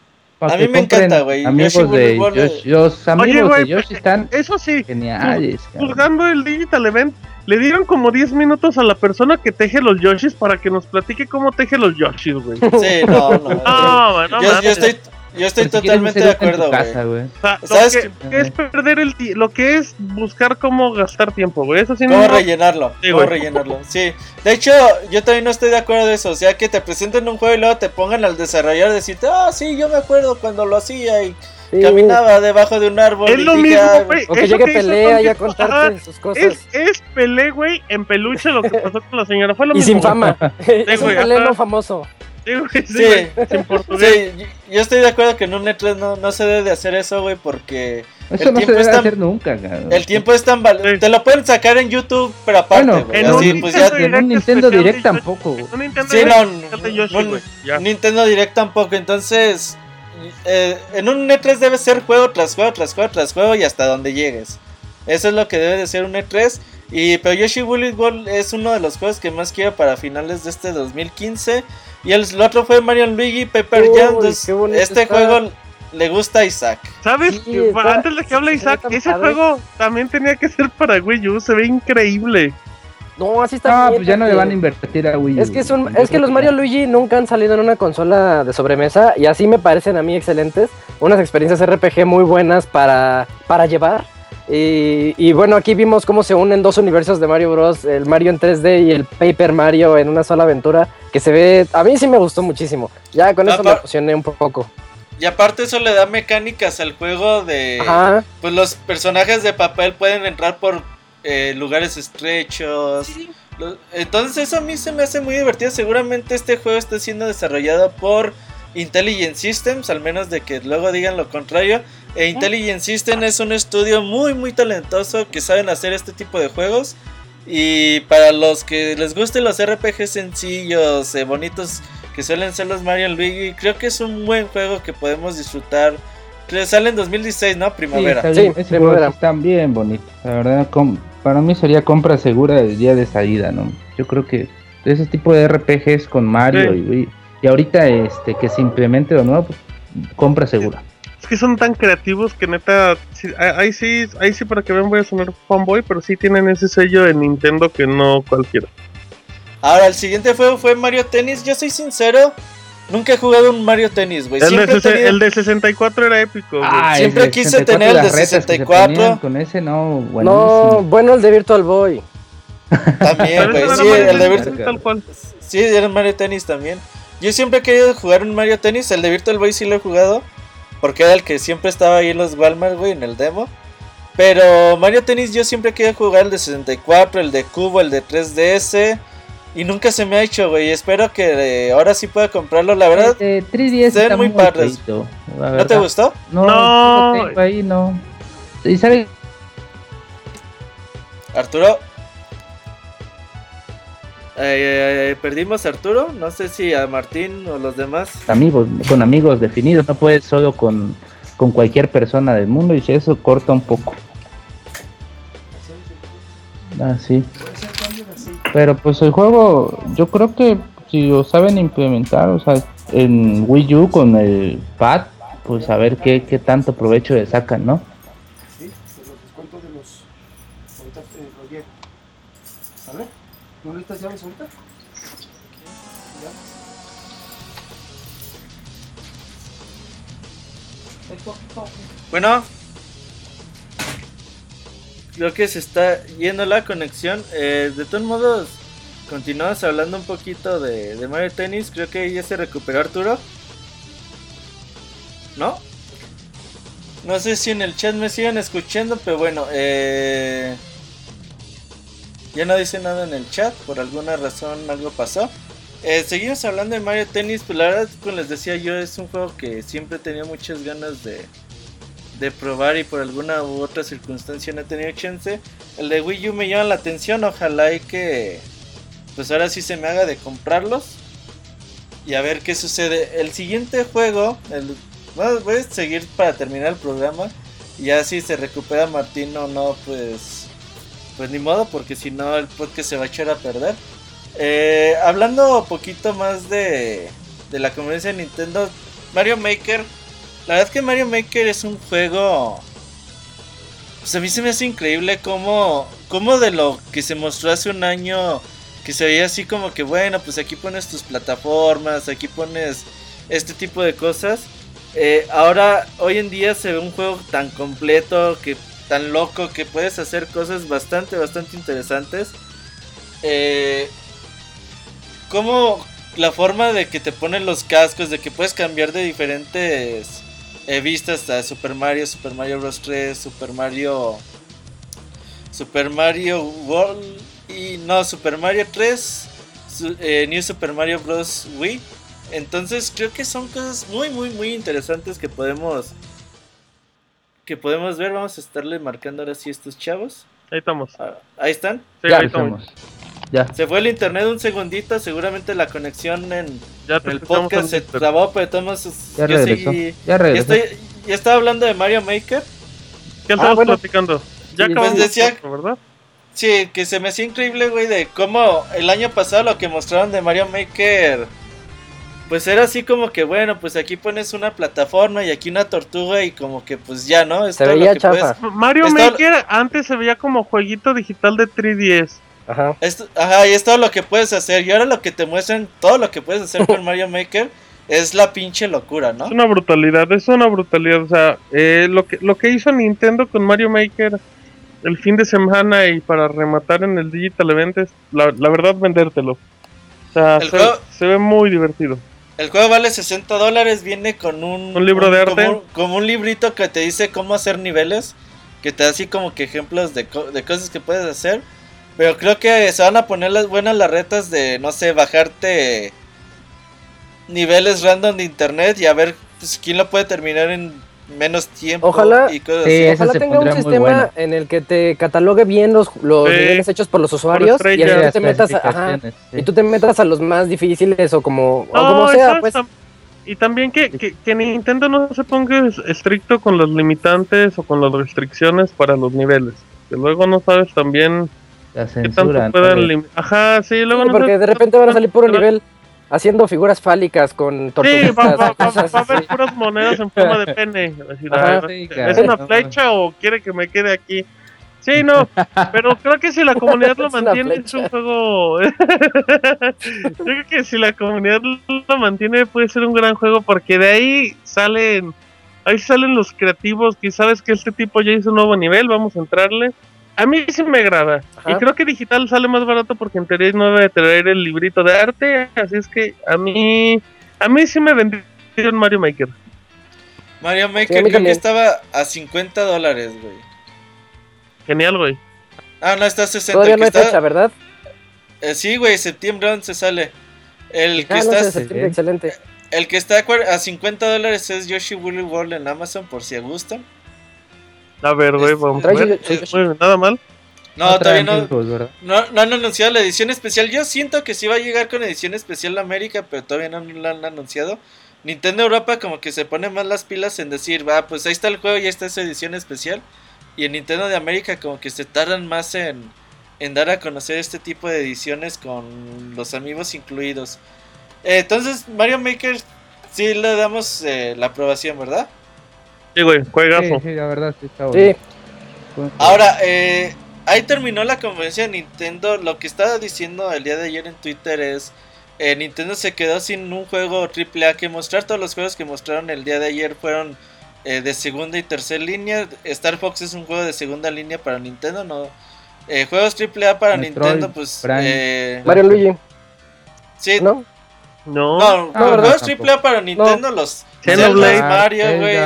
S1: a mí me encanta, güey.
S5: Amigos
S1: Yoshi
S5: de Yoshi. Los amigos
S3: güey,
S5: de Yoshi están
S3: Eso sí,
S5: geniales.
S3: juzgando el Digital Event, le dieron como 10 minutos a la persona que teje los Yoshis para que nos platique cómo teje los Yoshis, güey.
S1: Sí, no, no.
S3: No, güey, no
S1: yo, estoy, yo estoy
S5: Pero
S1: totalmente de acuerdo, güey.
S3: O sea, lo
S1: ¿Sabes
S3: que, que es perder el tiempo, lo que es buscar cómo gastar tiempo, güey. Eso sí
S1: ¿Cómo
S3: no.
S1: rellenarlo?
S3: Sí,
S1: ¿Cómo rellenarlo? Sí. De hecho, yo también no estoy de acuerdo de eso. O sea, que te presenten un juego y luego te pongan al desarrollador y decirte, ah, sí, yo me acuerdo cuando lo hacía y
S4: Sí.
S1: caminaba debajo de un árbol.
S3: Es
S1: y
S3: lo
S1: dije,
S3: mismo,
S1: "Ah,
S3: güey.
S4: O que llegue
S3: que
S4: pelea y a contarte
S3: Ajá,
S4: sus cosas.
S3: Es, es pelé, güey, en peluche lo que pasó con la señora. Fue lo
S4: Y
S3: mismo.
S4: sin fama. es un famoso.
S3: Sí, güey, sí,
S1: Sí. Sí, yo- estoy de acuerdo que en un E3 no, no se debe de hacer eso, güey, porque
S5: Eso
S1: El
S5: no se
S1: tiempo
S5: debe
S1: es tan-
S5: hacer nunca, cabrón.
S1: el tiempo es tan val-
S3: Sí.
S1: Te lo pueden sacar en YouTube, pero aparte,
S5: Bueno,
S1: güey.
S3: en
S1: así,
S3: un
S1: pues ya.
S3: Nintendo
S5: en un Nintendo Direct
S3: Yoshi.
S5: tampoco, güey.
S3: Un Nintendo
S1: Sí,
S3: Direct
S1: no,
S3: de Yoshi,
S1: un-
S3: ya.
S1: Nintendo Direct tampoco, entonces. eh, en un E3 debe ser juego tras juego, tras juego, tras juego y hasta donde llegues. Eso es lo que debe de ser un E3. Y, pero Yoshi Woolly World es uno de los juegos que más quiero para finales de este 2015. Y el, otro fue Mario Luigi Pepper Jam. Este juego le gusta a Isaac.
S3: ¿Sabes? Antes de que hable Isaac, ese juego también tenía que ser para Wii U. Se ve increíble.
S4: No, así está.
S5: Ah, pues ya no le van a invertir a Wii U.
S4: Es que, es que los Mario Luigi nunca han salido en una consola de sobremesa y así me parecen a mí excelentes. Unas experiencias RPG muy buenas para, para llevar. Y, bueno, aquí vimos cómo se unen dos universos de Mario Bros. El Mario en 3D y el Paper Mario en una sola aventura. Que se ve. A mí sí me gustó muchísimo. Ya con eso me emocioné un poco.
S1: Y aparte, eso le da mecánicas al juego de. Pues los personajes de papel pueden entrar por eh, lugares estrechos. Entonces eso a mí se me hace muy divertido. Seguramente este juego está siendo desarrollado por Intelligent Systems, al menos de que luego digan lo contrario. E Intelligent Systems es un estudio muy muy talentoso que saben hacer este tipo de juegos. Y para los que les gusten los RPG sencillos, eh, bonitos, que suelen ser los Mario Luigi, creo que es un buen juego que podemos disfrutar Sale en 2016, ¿no? Primavera.
S5: Sí, está bien, están bien bonitos. La verdad, para mí sería compra segura del día de salida, ¿no? Yo creo que ese tipo de RPGs con Mario y, y, ahorita este que se implemente de nuevo, pues, compra segura.
S3: Es que son tan creativos que neta, ahí sí, ahí sí para que vean voy a sonar fanboy, pero sí tienen ese sello de Nintendo que no cualquiera.
S1: Ahora, el siguiente juego fue Mario Tennis. Yo soy sincero, Nunca he jugado un Mario Tennis, güey.
S3: El, el, de 64 era épico, güey.
S1: Ah, Siempre quise tener el de 64.
S5: Con ese no,
S4: No, bueno, el de Virtual Boy.
S1: También, güey. Sí, el de Virtual Boy. Sí, era Mario Tennis también. Yo siempre he querido jugar un Mario Tennis. El de Virtual Boy sí lo he jugado. Porque era el que siempre estaba ahí en los Walmart, güey, en el demo. Pero Mario Tennis yo siempre querido jugar el de 64, el de Cubo, el de 3DS. Y nunca se me ha hecho, güey. Espero que eh, ahora sí pueda comprarlo. La verdad,
S5: eh, 3DS está muy padres.
S1: ¿No te gustó?
S5: No, no. Tengo ahí no. ¿Y sabe?
S1: Arturo. Eh, perdimos a Arturo. No sé si a Martín o los demás.
S5: Amigos, con amigos definidos. No puedes solo con, con cualquier persona del mundo. Y eso corta un poco. Ah, sí. Pero pues el juego, yo creo que si lo saben implementar, o sea, en Wii U con el pad, pues a ver qué, qué tanto provecho le sacan, ¿no? ¿No necesitas llaves ahorita?
S1: Bueno, creo que se está yendo la conexión. Eh, de todos modos, continuamos hablando un poquito de, de, Mario Tennis. Creo que ya se recuperó Arturo. ¿No? No sé si en el chat me siguen escuchando, pero bueno, eh, ya no dice nada en el chat. Por alguna razón algo pasó. Eh, seguimos hablando de Mario Tennis. Pues la verdad, como les decía yo, es un juego que siempre tenía muchas ganas de, de probar y por alguna u otra circunstancia no he tenido chance. El de Wii U me llama la atención, ojalá y que pues ahora sí se me haga de comprarlos y a ver qué sucede. El siguiente juego, el, voy a seguir para terminar el programa y ya si se recupera Martín o no, pues pues ni modo porque si no el podcast se va a echar a perder. Eh, hablando un poquito más de, de la conferencia de Nintendo, Mario Maker la verdad es que Mario Maker es un juego. Pues a mí se me hace increíble cómo, cómo de lo que se mostró hace un año, que se veía así como que, bueno, pues aquí pones tus plataformas, aquí pones este tipo de cosas. Eh, ahora, hoy en día se ve un juego tan completo, que tan loco, que puedes hacer cosas bastante, bastante interesantes. Eh, como la forma de que te ponen los cascos, de que puedes cambiar de diferentes he visto hasta Super Mario, Super Mario Bros 3, Super Mario Super Mario World y no, Super Mario 3, eh, New Super Mario Bros Wii. Entonces creo que son cosas muy muy muy interesantes que podemos que podemos ver. Vamos a estarle marcando ahora sí estos chavos.
S3: Ahí estamos.
S1: Ah, ahí están.
S3: Sí, ahí estamos.
S1: Se fue el internet un segundito, seguramente la conexión en, el podcast se trabó, pero todos
S5: ya
S1: yo
S5: regresó.
S1: ya, estoy, ya estaba hablando de Mario Maker.
S3: ¿Qué estabas ah, platicando? Ya
S4: Sí,
S3: acabamos
S1: pues decía-
S3: ¿verdad?
S1: Sí, que se me hacía increíble, güey, de cómo el año pasado lo que mostraron de Mario Maker. Pues era así como que, bueno, pues aquí pones una plataforma y aquí una tortuga y como que pues ya, ¿no? Es
S4: Se
S1: todo lo
S4: veía
S1: que
S4: chafa.
S1: puedes-
S3: Mario Maker antes se veía como jueguito digital de 3DS.
S4: Ajá.
S1: es- ajá, y es todo lo que puedes hacer. Y ahora lo que te muestran, todo lo que puedes hacer con Mario Maker es la pinche locura, ¿no?
S3: Es una brutalidad, es una brutalidad. O sea, eh, lo, que, lo que hizo Nintendo con Mario Maker el fin de semana y para rematar en el Digital Event es, la, la verdad, vendértelo. O sea,
S1: El
S3: se,
S1: juego-
S3: se ve muy divertido.
S1: El juego vale 60 dólares, viene con un...
S3: Un libro de arte.
S1: Como, como un librito que te dice cómo hacer niveles, que te da así como que ejemplos de, co- de cosas que puedes hacer. Pero creo que se van a poner las buenas las retas de, no sé, bajarte niveles random de internet y a ver pues, quién lo puede terminar en menos tiempo.
S4: Ojalá-
S1: y cosas
S5: Sí,
S1: así.
S4: Ojalá tenga un sistema
S5: bueno.
S4: en el que te catalogue bien los, los
S3: Sí.
S4: niveles hechos por los usuarios y
S5: Las
S4: te metas a, ajá,
S5: clasificaciones, sí.
S4: y tú te metas a los más difíciles o como, o como sea, pues.
S3: Y también que, que, que Nintendo no se ponga es- estricto con los limitantes o con las restricciones para los niveles. Que luego no sabes también
S5: La
S3: qué tanto
S5: censura.
S3: puedan. Ajá, sí, luego
S4: Sí,
S3: no
S4: porque
S3: sabes
S4: de repente van a salir puro nivel haciendo figuras fálicas con
S3: Sí,
S4: tortugas.
S3: va, va- va- a haber puras monedas en forma de pene. Así,
S4: Ajá.
S3: la-
S5: Sí,
S3: ¿Es una
S5: no,
S3: flecha o quiere que me quede aquí? Sí, no, pero creo que si la comunidad lo mantiene es un juego... Yo creo que si la comunidad lo mantiene puede ser un gran juego porque de ahí salen... Ahí salen los creativos que sabes que este tipo ya hizo un nuevo nivel, vamos a entrarle. A mí sí me agrada. Y creo que digital sale más barato porque en teoría no debe traer el librito de arte. Así es que a mí... A mí sí me vendieron Mario Maker.
S1: Mario Maker
S4: Sí, a mí
S1: creo que estaba a 50 dólares, güey.
S3: Genial, güey.
S1: Ah, no, está a 60.
S4: Todavía no
S1: que
S4: hay
S1: está-
S4: fecha, ¿verdad?
S1: eh, sí, güey, septiembre 11 sale. El que
S4: Ah, no
S1: está...
S4: sé, septiembre, excelente.
S1: El que está a 50 dólares es Yoshi Woolly World en Amazon por si gustan.
S3: A ver, güey, vamos a ver. nada mal.
S1: No, todavía no, no, no han anunciado la edición especial. Yo siento que sí va a llegar con edición especial a América, pero todavía no la han anunciado. Nintendo Europa como que se pone más las pilas en decir, va, pues ahí está el juego y ahí está su edición especial. Y en Nintendo de América como que se tardan más en, en dar a conocer este tipo de ediciones con los amigos incluidos. Eh, entonces, Mario Maker sí le damos eh, la aprobación, ¿verdad?
S3: Sí, güey, juegazo.
S5: Sí, sí, la verdad sí está bueno.
S4: Sí,
S1: Ahora, eh, ahí terminó la conferencia de Nintendo. Lo que estaba diciendo el día de ayer en Twitter es, eh, Nintendo se quedó sin un juego AAA que mostrar. Todos los juegos que mostraron el día de ayer fueron eh, de segunda y tercera línea. Star Fox es un juego de segunda línea para Nintendo, no. Eh, juegos AAA para
S5: Metroid,
S1: Nintendo, pues... Eh,
S4: Mario Luigi,
S1: sí,
S4: ¿no?
S3: No,
S1: no,
S5: Ah,
S1: juegos. AAA para Nintendo, los...
S3: Xenoblade.
S1: Mario, güey.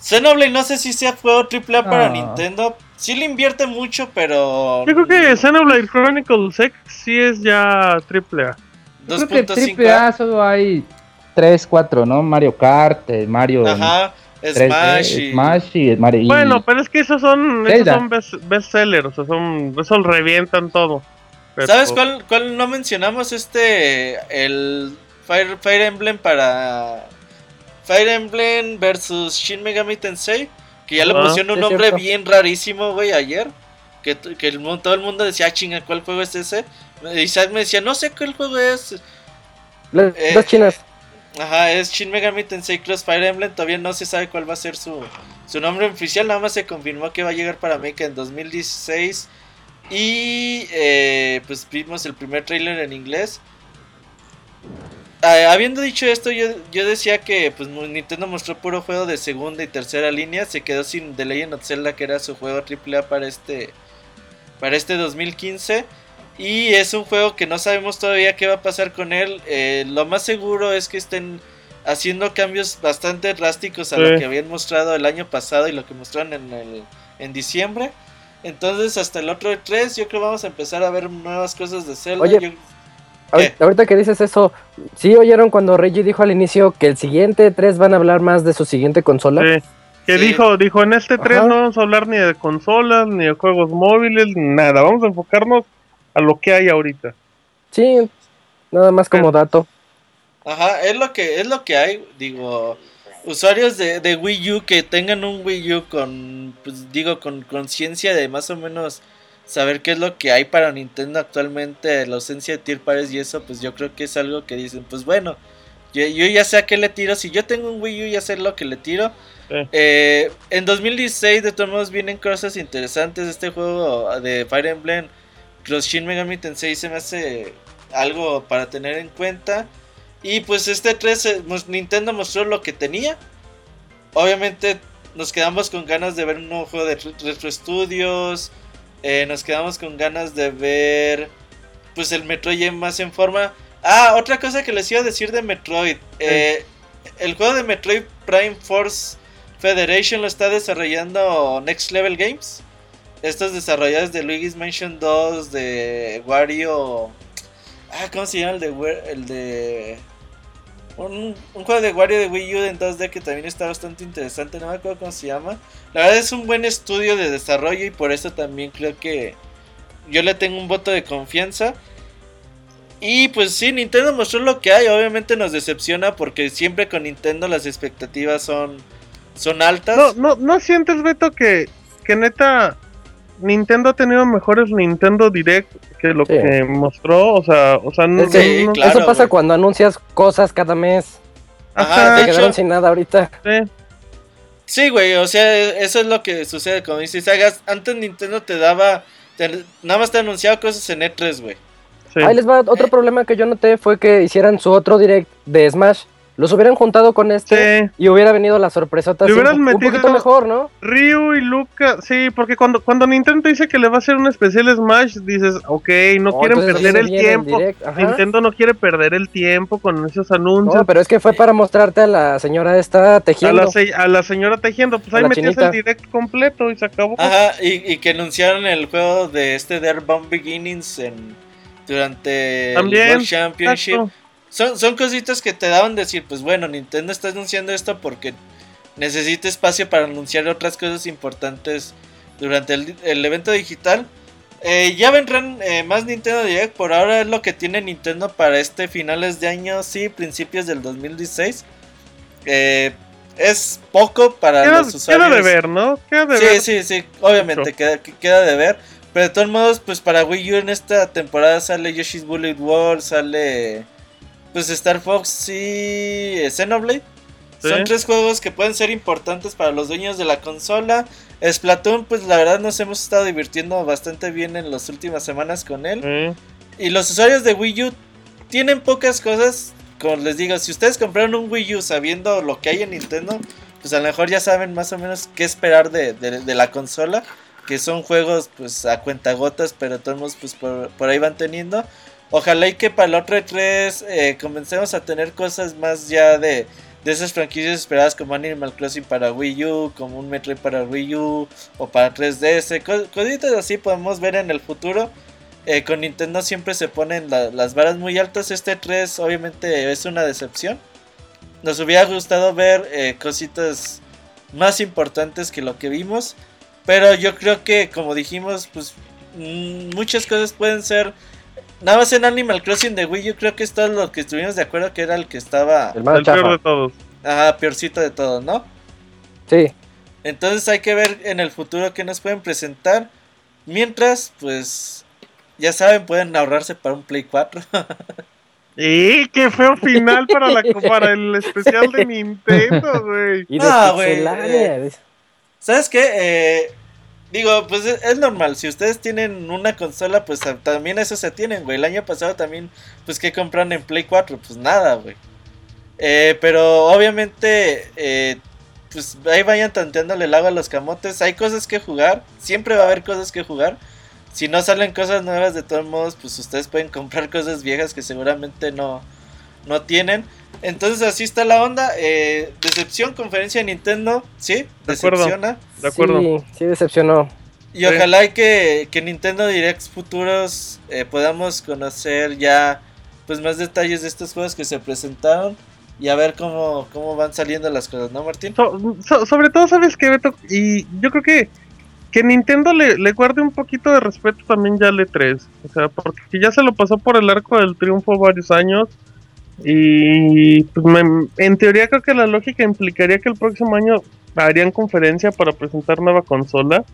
S1: Xenoblade no sé si sea juego AAA para
S5: No.
S1: Nintendo. Sí le invierte mucho, pero...
S3: yo creo que Xenoblade Chronicles X sí es ya triple A.
S5: Yo creo que
S1: 2.5
S5: triple A solo hay 3, 4, ¿no? Mario Kart, eh, Mario
S1: Ajá,
S5: 3D,
S1: Smash y...
S5: Smash y Mario.
S3: Bueno, pero es que esos son, esos son best, bestsellers, o sea, son, esos revientan todo. Pero-
S1: ¿Sabes cuál, cuál no mencionamos? Este, el Fire, Fire Emblem para... Fire Emblem versus Shin Megami Tensei. Que ya le pusieron un nombre
S4: cierto.
S1: bien rarísimo, güey, ayer. Que, que el, todo el mundo decía, ah, chinga, ¿cuál juego es ese? Isaac me decía, no sé cuál juego es.
S4: Las
S1: Eh,
S4: chinas.
S1: Ajá, es Shin Megami Tensei Cross Fire Emblem. Todavía no se sabe cuál va a ser su, su nombre oficial. Nada más se confirmó que va a llegar para Mecha en 2016. Y eh, pues vimos el primer trailer en inglés. Ah, habiendo dicho esto, yo, yo decía que pues Nintendo mostró puro juego de segunda y tercera línea. Se quedó sin The Legend of Zelda, que era su juego AAA para este, para este 2015. Y es un juego que no sabemos todavía qué va a pasar con él. Eh, lo más seguro es que estén haciendo cambios bastante drásticos a lo que habían mostrado el año pasado y lo que mostraron en, el, en diciembre. Entonces hasta el otro 3 yo creo vamos a empezar a ver nuevas cosas de Zelda.
S4: Oye,
S1: Yo-
S4: Ahor- Ahorita que dices eso, ¿sí oyeron cuando Reggie dijo al inicio que el siguiente 3 van a hablar más de su siguiente consola?
S3: Sí. Que
S1: Sí.
S3: dijo, dijo, en este 3
S4: Ajá.
S3: no vamos a hablar ni de consolas, ni de juegos móviles, ni nada. Vamos a enfocarnos a lo que hay ahorita.
S4: Sí, nada más como dato.
S1: Ajá, es lo que es lo que hay, digo, usuarios de, de Wii U que tengan un Wii U con, pues digo, con conciencia de más o menos saber qué es lo que hay para Nintendo actualmente, la ausencia de tier pares y eso, pues yo creo que es algo que dicen, pues bueno, yo, yo ya sé a qué le tiro, si yo tengo un Wii U ya sé lo que le tiro.
S3: Sí.
S1: Eh, en 2016 de todos modos vienen cosas interesantes, este juego de Fire Emblem Cross Shin Megami Tensei se me hace algo para tener en cuenta. Y pues este 3 eh, Nintendo mostró lo que tenía. Obviamente nos quedamos con ganas de ver un nuevo juego de Re- Retro Studios. Eh, nos quedamos con ganas de ver pues el Metroid ya más en forma. Ah, otra cosa que les iba a decir de Metroid. eh, el juego de Metroid Prime Force Federation lo está desarrollando Next Level Games. Estos desarrolladores de Luigi's Mansion 2, de Wario. Ah, ¿cómo se llama el de. El de un, juego de Wario de Wii U en 2D que también está bastante interesante. No me acuerdo cómo se llama. La verdad es un buen estudio de desarrollo y por eso también creo que yo le tengo un voto de confianza. Y pues sí, Nintendo mostró lo que hay. Obviamente nos decepciona porque siempre con Nintendo las expectativas son, son altas.
S3: No, no, ¿no sientes, Beto, que, que neta Nintendo ha tenido mejores Nintendo Direct que lo
S4: Sí.
S3: que mostró? O sea, o sea, no,
S4: Es que
S1: Sí,
S3: no-
S1: claro.
S4: Eso pasa cuando anuncias cosas cada mes.
S1: Ajá,
S4: Se
S1: hecho-
S4: quedaron sin nada ahorita.
S3: sí.
S1: Sí, güey, o sea, eso es lo que sucede. Como dices, hagas, antes Nintendo te daba, te- nada más te anunciaba cosas en E3, güey.
S3: Sí.
S4: Ahí les va otro problema que yo noté fue que hicieran su otro direct de Smash. Los hubieran juntado con este
S3: Sí.
S4: y hubiera venido la sorpresota
S3: Le
S4: así un, po- un
S3: metido-
S4: poquito mejor, ¿no?
S3: Ryu y Luca, sí, porque cuando, cuando Nintendo dice que le va a hacer un especial Smash, dices, ok, no
S4: Oh,
S3: quieren perder el tiempo. Nintendo no quiere perder el tiempo con esos anuncios.
S4: No, pero es que fue para mostrarte a la señora esta
S3: a,
S4: tejiendo.
S3: la, se- a la señora tejiendo, pues
S4: A
S3: ahí metías
S4: chinita.
S3: el direct completo y se acabó.
S1: Ajá, y, y que anunciaron el juego de este de Airbound Beginnings en, durante
S3: También,
S1: el World Championship.
S3: Exacto.
S1: Son, son cositas que te daban decir, pues bueno, Nintendo está anunciando esto porque necesita espacio para anunciar otras cosas importantes durante el, el evento digital. Eh, ya vendrán eh, más Nintendo Direct, por ahora es lo que tiene Nintendo para este finales de año, sí, principios del 2016. Eh, es poco para
S3: Queda,
S1: los usuarios.
S3: queda de ver, ¿no? Queda de
S1: Sí,
S3: ver.
S1: sí, sí, obviamente
S3: Mucho.
S1: queda, que- queda de ver. Pero de todos modos, pues para Wii U en esta temporada sale Yoshi's Bullet World, sale pues Star Fox y eh, Xenoblade. Son tres juegos que pueden ser importantes para los dueños de la consola. Splatoon, pues la verdad nos hemos estado divirtiendo bastante bien en las últimas semanas con él.
S3: Sí.
S1: Y los usuarios de Wii U tienen pocas cosas. Como les digo, si ustedes compraron un Wii U sabiendo lo que hay en Nintendo, pues a lo mejor ya saben más o menos qué esperar de, de- de la consola. Que son juegos pues a cuentagotas, pero todos pues por, por ahí van teniendo. Ojalá y que para el otro E3 eh, comencemos a tener cosas más ya de, de esas franquicias esperadas como Animal Crossing para Wii U, como un Metroid para Wii U o para 3DS. co- Cositas así podemos ver en el futuro. Eh, con Nintendo siempre se ponen la- las varas muy altas. Este 3 obviamente es una decepción. Nos hubiera gustado ver eh, cositas más importantes que lo que vimos. Pero yo creo que, como dijimos, pues mm, muchas cosas pueden ser. Nada más en Animal Crossing de Wii, yo creo que es todo lo que estuvimos de acuerdo que era el que estaba
S4: El más
S3: El peor de todos.
S1: ajá, peorcito de todo, ¿no?
S4: Sí.
S1: Entonces hay que ver en el futuro qué nos pueden presentar. Mientras, pues, ya saben, pueden ahorrarse para un Play 4.
S3: ¡Y qué feo final para, la, para el especial de Nintendo, güey!
S1: Ah, güey, eh. ¿Sabes qué? Eh, digo, pues es, es normal. Si ustedes tienen una consola, pues también eso se tienen, güey. El año pasado también, pues, ¿qué compraron en Play 4? Pues nada, güey. Eh, pero obviamente, eh, pues ahí vayan tanteándole el agua a los camotes. Hay cosas que jugar. Siempre va a haber cosas que jugar. Si no salen cosas nuevas, de todos modos, pues ustedes pueden comprar cosas viejas que seguramente no, no tienen. Entonces así está la onda. Eh, decepción, conferencia de Nintendo, sí,
S3: De acuerdo.
S1: decepciona.
S3: De acuerdo.
S4: Sí, sí decepcionó.
S1: Y
S3: Sí.
S1: ojalá y que, que Nintendo Directs futuros eh, podamos conocer ya pues más detalles de estos juegos que se presentaron y a ver cómo, cómo van saliendo las cosas, ¿no, Martín?
S3: So- so- sobre todo, ¿sabes qué, Beto? Y yo creo que, que Nintendo le, le guarde un poquito de respeto también ya al E3. O sea, porque ya se lo pasó por el arco del triunfo varios años. Y pues, me- en teoría creo que la lógica implicaría que el próximo año harían conferencia para presentar nueva consola.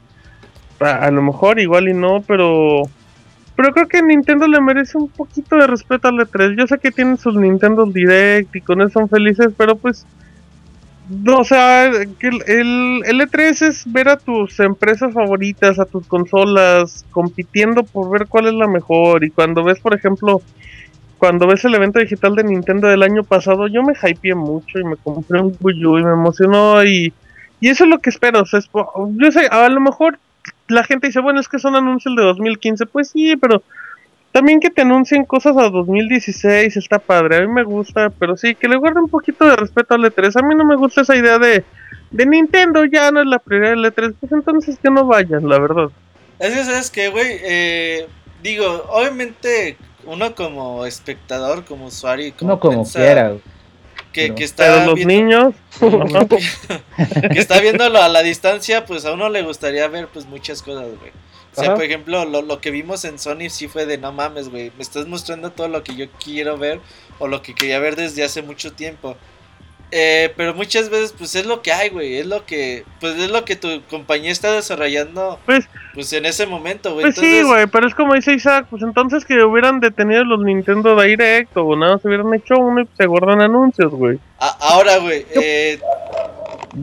S3: A, lo mejor igual y no, pero pero creo que Nintendo le merece un poquito de respeto al E3. Yo sé que tienen sus Nintendo Direct y con eso son felices, pero pues o sea, el, el, el E3 es ver a tus empresas favoritas, a tus consolas, compitiendo por ver cuál es la mejor. Y cuando ves, por ejemplo, cuando ves el evento digital de Nintendo del año pasado, yo me hypeé mucho y me compré un Wii U y me emocionó. Y, y eso es lo que espero. O sea, es yo sé, a lo mejor la gente dice, bueno, es que son anuncios de 2015. Pues sí, pero también que te anuncien cosas a 2016 está padre, a mí me gusta, pero sí, que le guarden un poquito de respeto al E3. A mí no me gusta esa idea de, de Nintendo ya no es la prioridad del E3, pues entonces que no vayan, la verdad.
S1: Es que, ¿sabes qué, güey? Eh, digo, obviamente, uno como espectador, como usuario, y como
S5: No como quiera.
S1: que,
S5: pero-
S1: que está
S3: Pero los
S1: viendo-
S3: niños,
S1: que está viéndolo a la distancia, pues a uno le gustaría ver pues muchas cosas, güey. O sea,
S4: Ajá.
S1: por ejemplo, lo, lo que vimos en Sony sí fue de no mames, güey. Me estás mostrando todo lo que yo quiero ver o lo que quería ver desde hace mucho tiempo. Eh, pero muchas veces, pues es lo que hay, güey. Es lo que, pues es lo que tu compañía está desarrollando,
S3: pues,
S1: pues en ese momento, güey.
S3: pues sí, güey, pero es como dice Isaac, pues entonces que hubieran detenido los Nintendo Direct o nada, se hubieran hecho uno y se guardan anuncios, güey.
S1: ahora, güey, eh,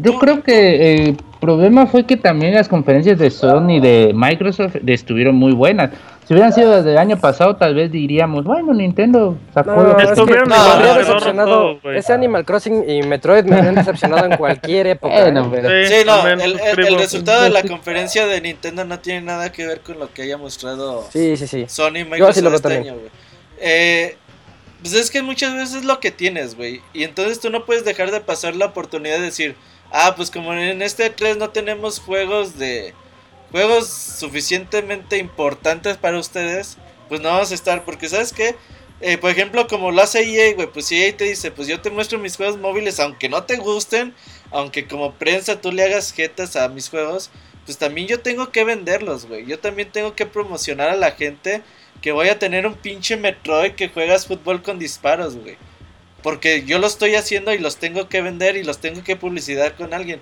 S5: Yo creo que el problema fue que también las conferencias de Sony y de Microsoft estuvieron muy buenas. Si hubieran sido desde el año pasado, tal vez diríamos, bueno, Nintendo sacó
S4: No,
S5: lo
S4: es
S5: que-
S3: pedorros
S4: decepcionado.
S3: güey.
S4: ese Animal Crossing y Metroid me habrían decepcionado en cualquier época. ¿eh?
S5: pero-
S1: sí, no, el, el- el
S3: suscribo.
S1: resultado de la
S5: Sí.
S1: conferencia de Nintendo no tiene nada que ver con lo que haya mostrado
S4: Sí, sí, sí.
S1: Sony y Microsoft
S4: veo
S1: este
S4: también.
S1: año, güey. Eh, pues es que muchas veces es lo que tienes, güey. Y entonces tú no puedes dejar de pasar la oportunidad de decir, ah, pues como en este 3 no tenemos juegos de... Juegos suficientemente importantes para ustedes, pues no vamos a estar, porque ¿sabes qué? Eh, por ejemplo, como lo hace EA, güey, pues EA te dice, pues yo te muestro mis juegos móviles, aunque no te gusten, aunque como prensa tú le hagas jetas a mis juegos, pues también yo tengo que venderlos, güey. Yo también tengo que promocionar a la gente que voy a tener un pinche Metroid que juegas fútbol con disparos, güey. Porque yo lo estoy haciendo y los tengo que vender y los tengo que publicidad con alguien.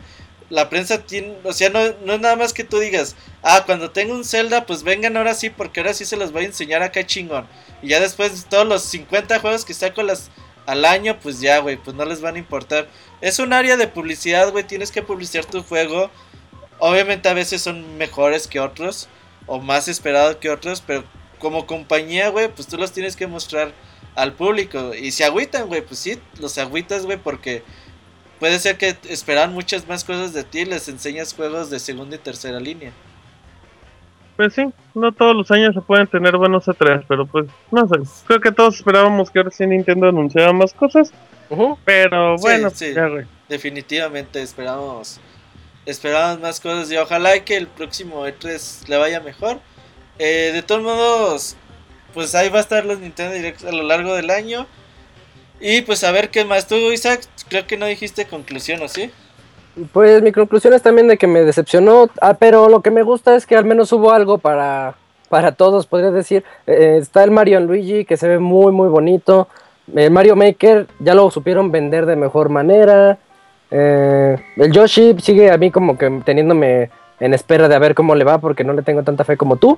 S1: La prensa tiene, o sea, no, no es nada más que tú digas, ah, cuando tenga un Zelda, pues vengan ahora sí, porque ahora sí se los voy a enseñar acá chingón. Y ya después todos los 50 juegos que saco las, al año, pues ya, güey, pues no les van a importar. Es un área de publicidad, güey, tienes que publicitar tu juego. Obviamente a veces son mejores que otros, o más esperados que otros, pero como compañía, güey, pues tú los tienes que mostrar al público. Y si agüitan, güey, pues sí, los agüitas, güey, porque puede ser que esperan muchas más cosas de ti y les enseñas juegos de segunda y tercera línea.
S3: Pues sí, no todos los años se pueden tener buenos E3, pero pues, no sé, creo que todos esperábamos que ahora sí Nintendo anunciara más cosas, pero bueno,
S1: sí.
S3: ya, güey.
S1: Definitivamente esperamos esperamos más cosas y ojalá y que el próximo E3 le vaya mejor. Eh, de todos modos, pues ahí va a estar los Nintendo Directs a lo largo del año. Y pues a ver qué más. Tú, Isaac, creo que no dijiste conclusión, ¿o sí?
S4: Pues mi conclusión es también de que me decepcionó, ah, pero lo que me gusta es que al menos hubo algo para, para todos, podría decir. Eh, está el Mario Luigi, que se ve muy, muy bonito. El Mario Maker ya lo supieron vender de mejor manera. Eh, el Yoshi sigue a mí como que teniéndome en espera de ver cómo le va, porque no le tengo tanta fe como tú.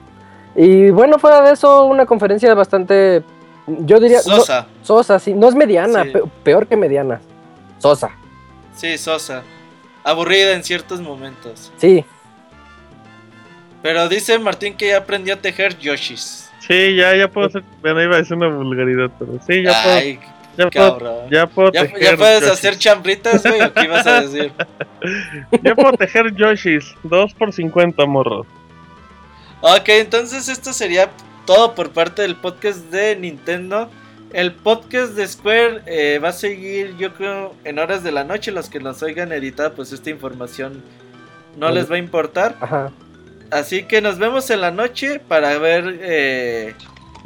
S4: Y bueno, fuera de eso, una conferencia bastante, yo diría... no-
S1: Sosa.
S4: sosa, sí, no es mediana,
S1: Sí.
S4: peor que mediana. Sosa,
S1: Sí, Sosa. Aburrida en ciertos momentos.
S4: sí.
S1: Pero dice Martín que ya aprendió a tejer Yoshis.
S3: Sí, ya, ya puedo hacer, bueno, iba a decir una vulgaridad, pero sí, ya
S1: Ay,
S3: puedo, ya puedo,
S1: cabrón.
S3: ya puedo
S1: ¿Ya,
S3: tejer
S1: ya puedes
S3: Yoshis.
S1: hacer chambritas, güey? ¿O qué ibas a decir?
S3: Ya puedo tejer Yoshis, 2 por 50 morros.
S1: Ok, entonces esto sería todo por parte del podcast de Nintendo. El podcast de Square eh, va a seguir, yo creo, en horas de la noche. Los que nos oigan editada, pues esta información no les va a importar.
S4: Ajá.
S1: Así que nos vemos en la noche para ver eh,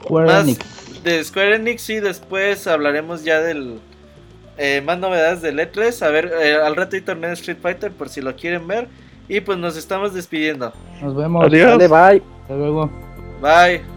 S5: Square
S1: más
S5: Enix.
S1: de Square Enix y después hablaremos ya del eh, más novedades del E3. A ver, eh, al rato hay torneo de Street Fighter por si lo quieren ver. Y pues nos estamos despidiendo.
S5: Nos vemos.
S3: Adiós.
S4: Dale, bye.
S5: Hasta luego.
S1: Bye.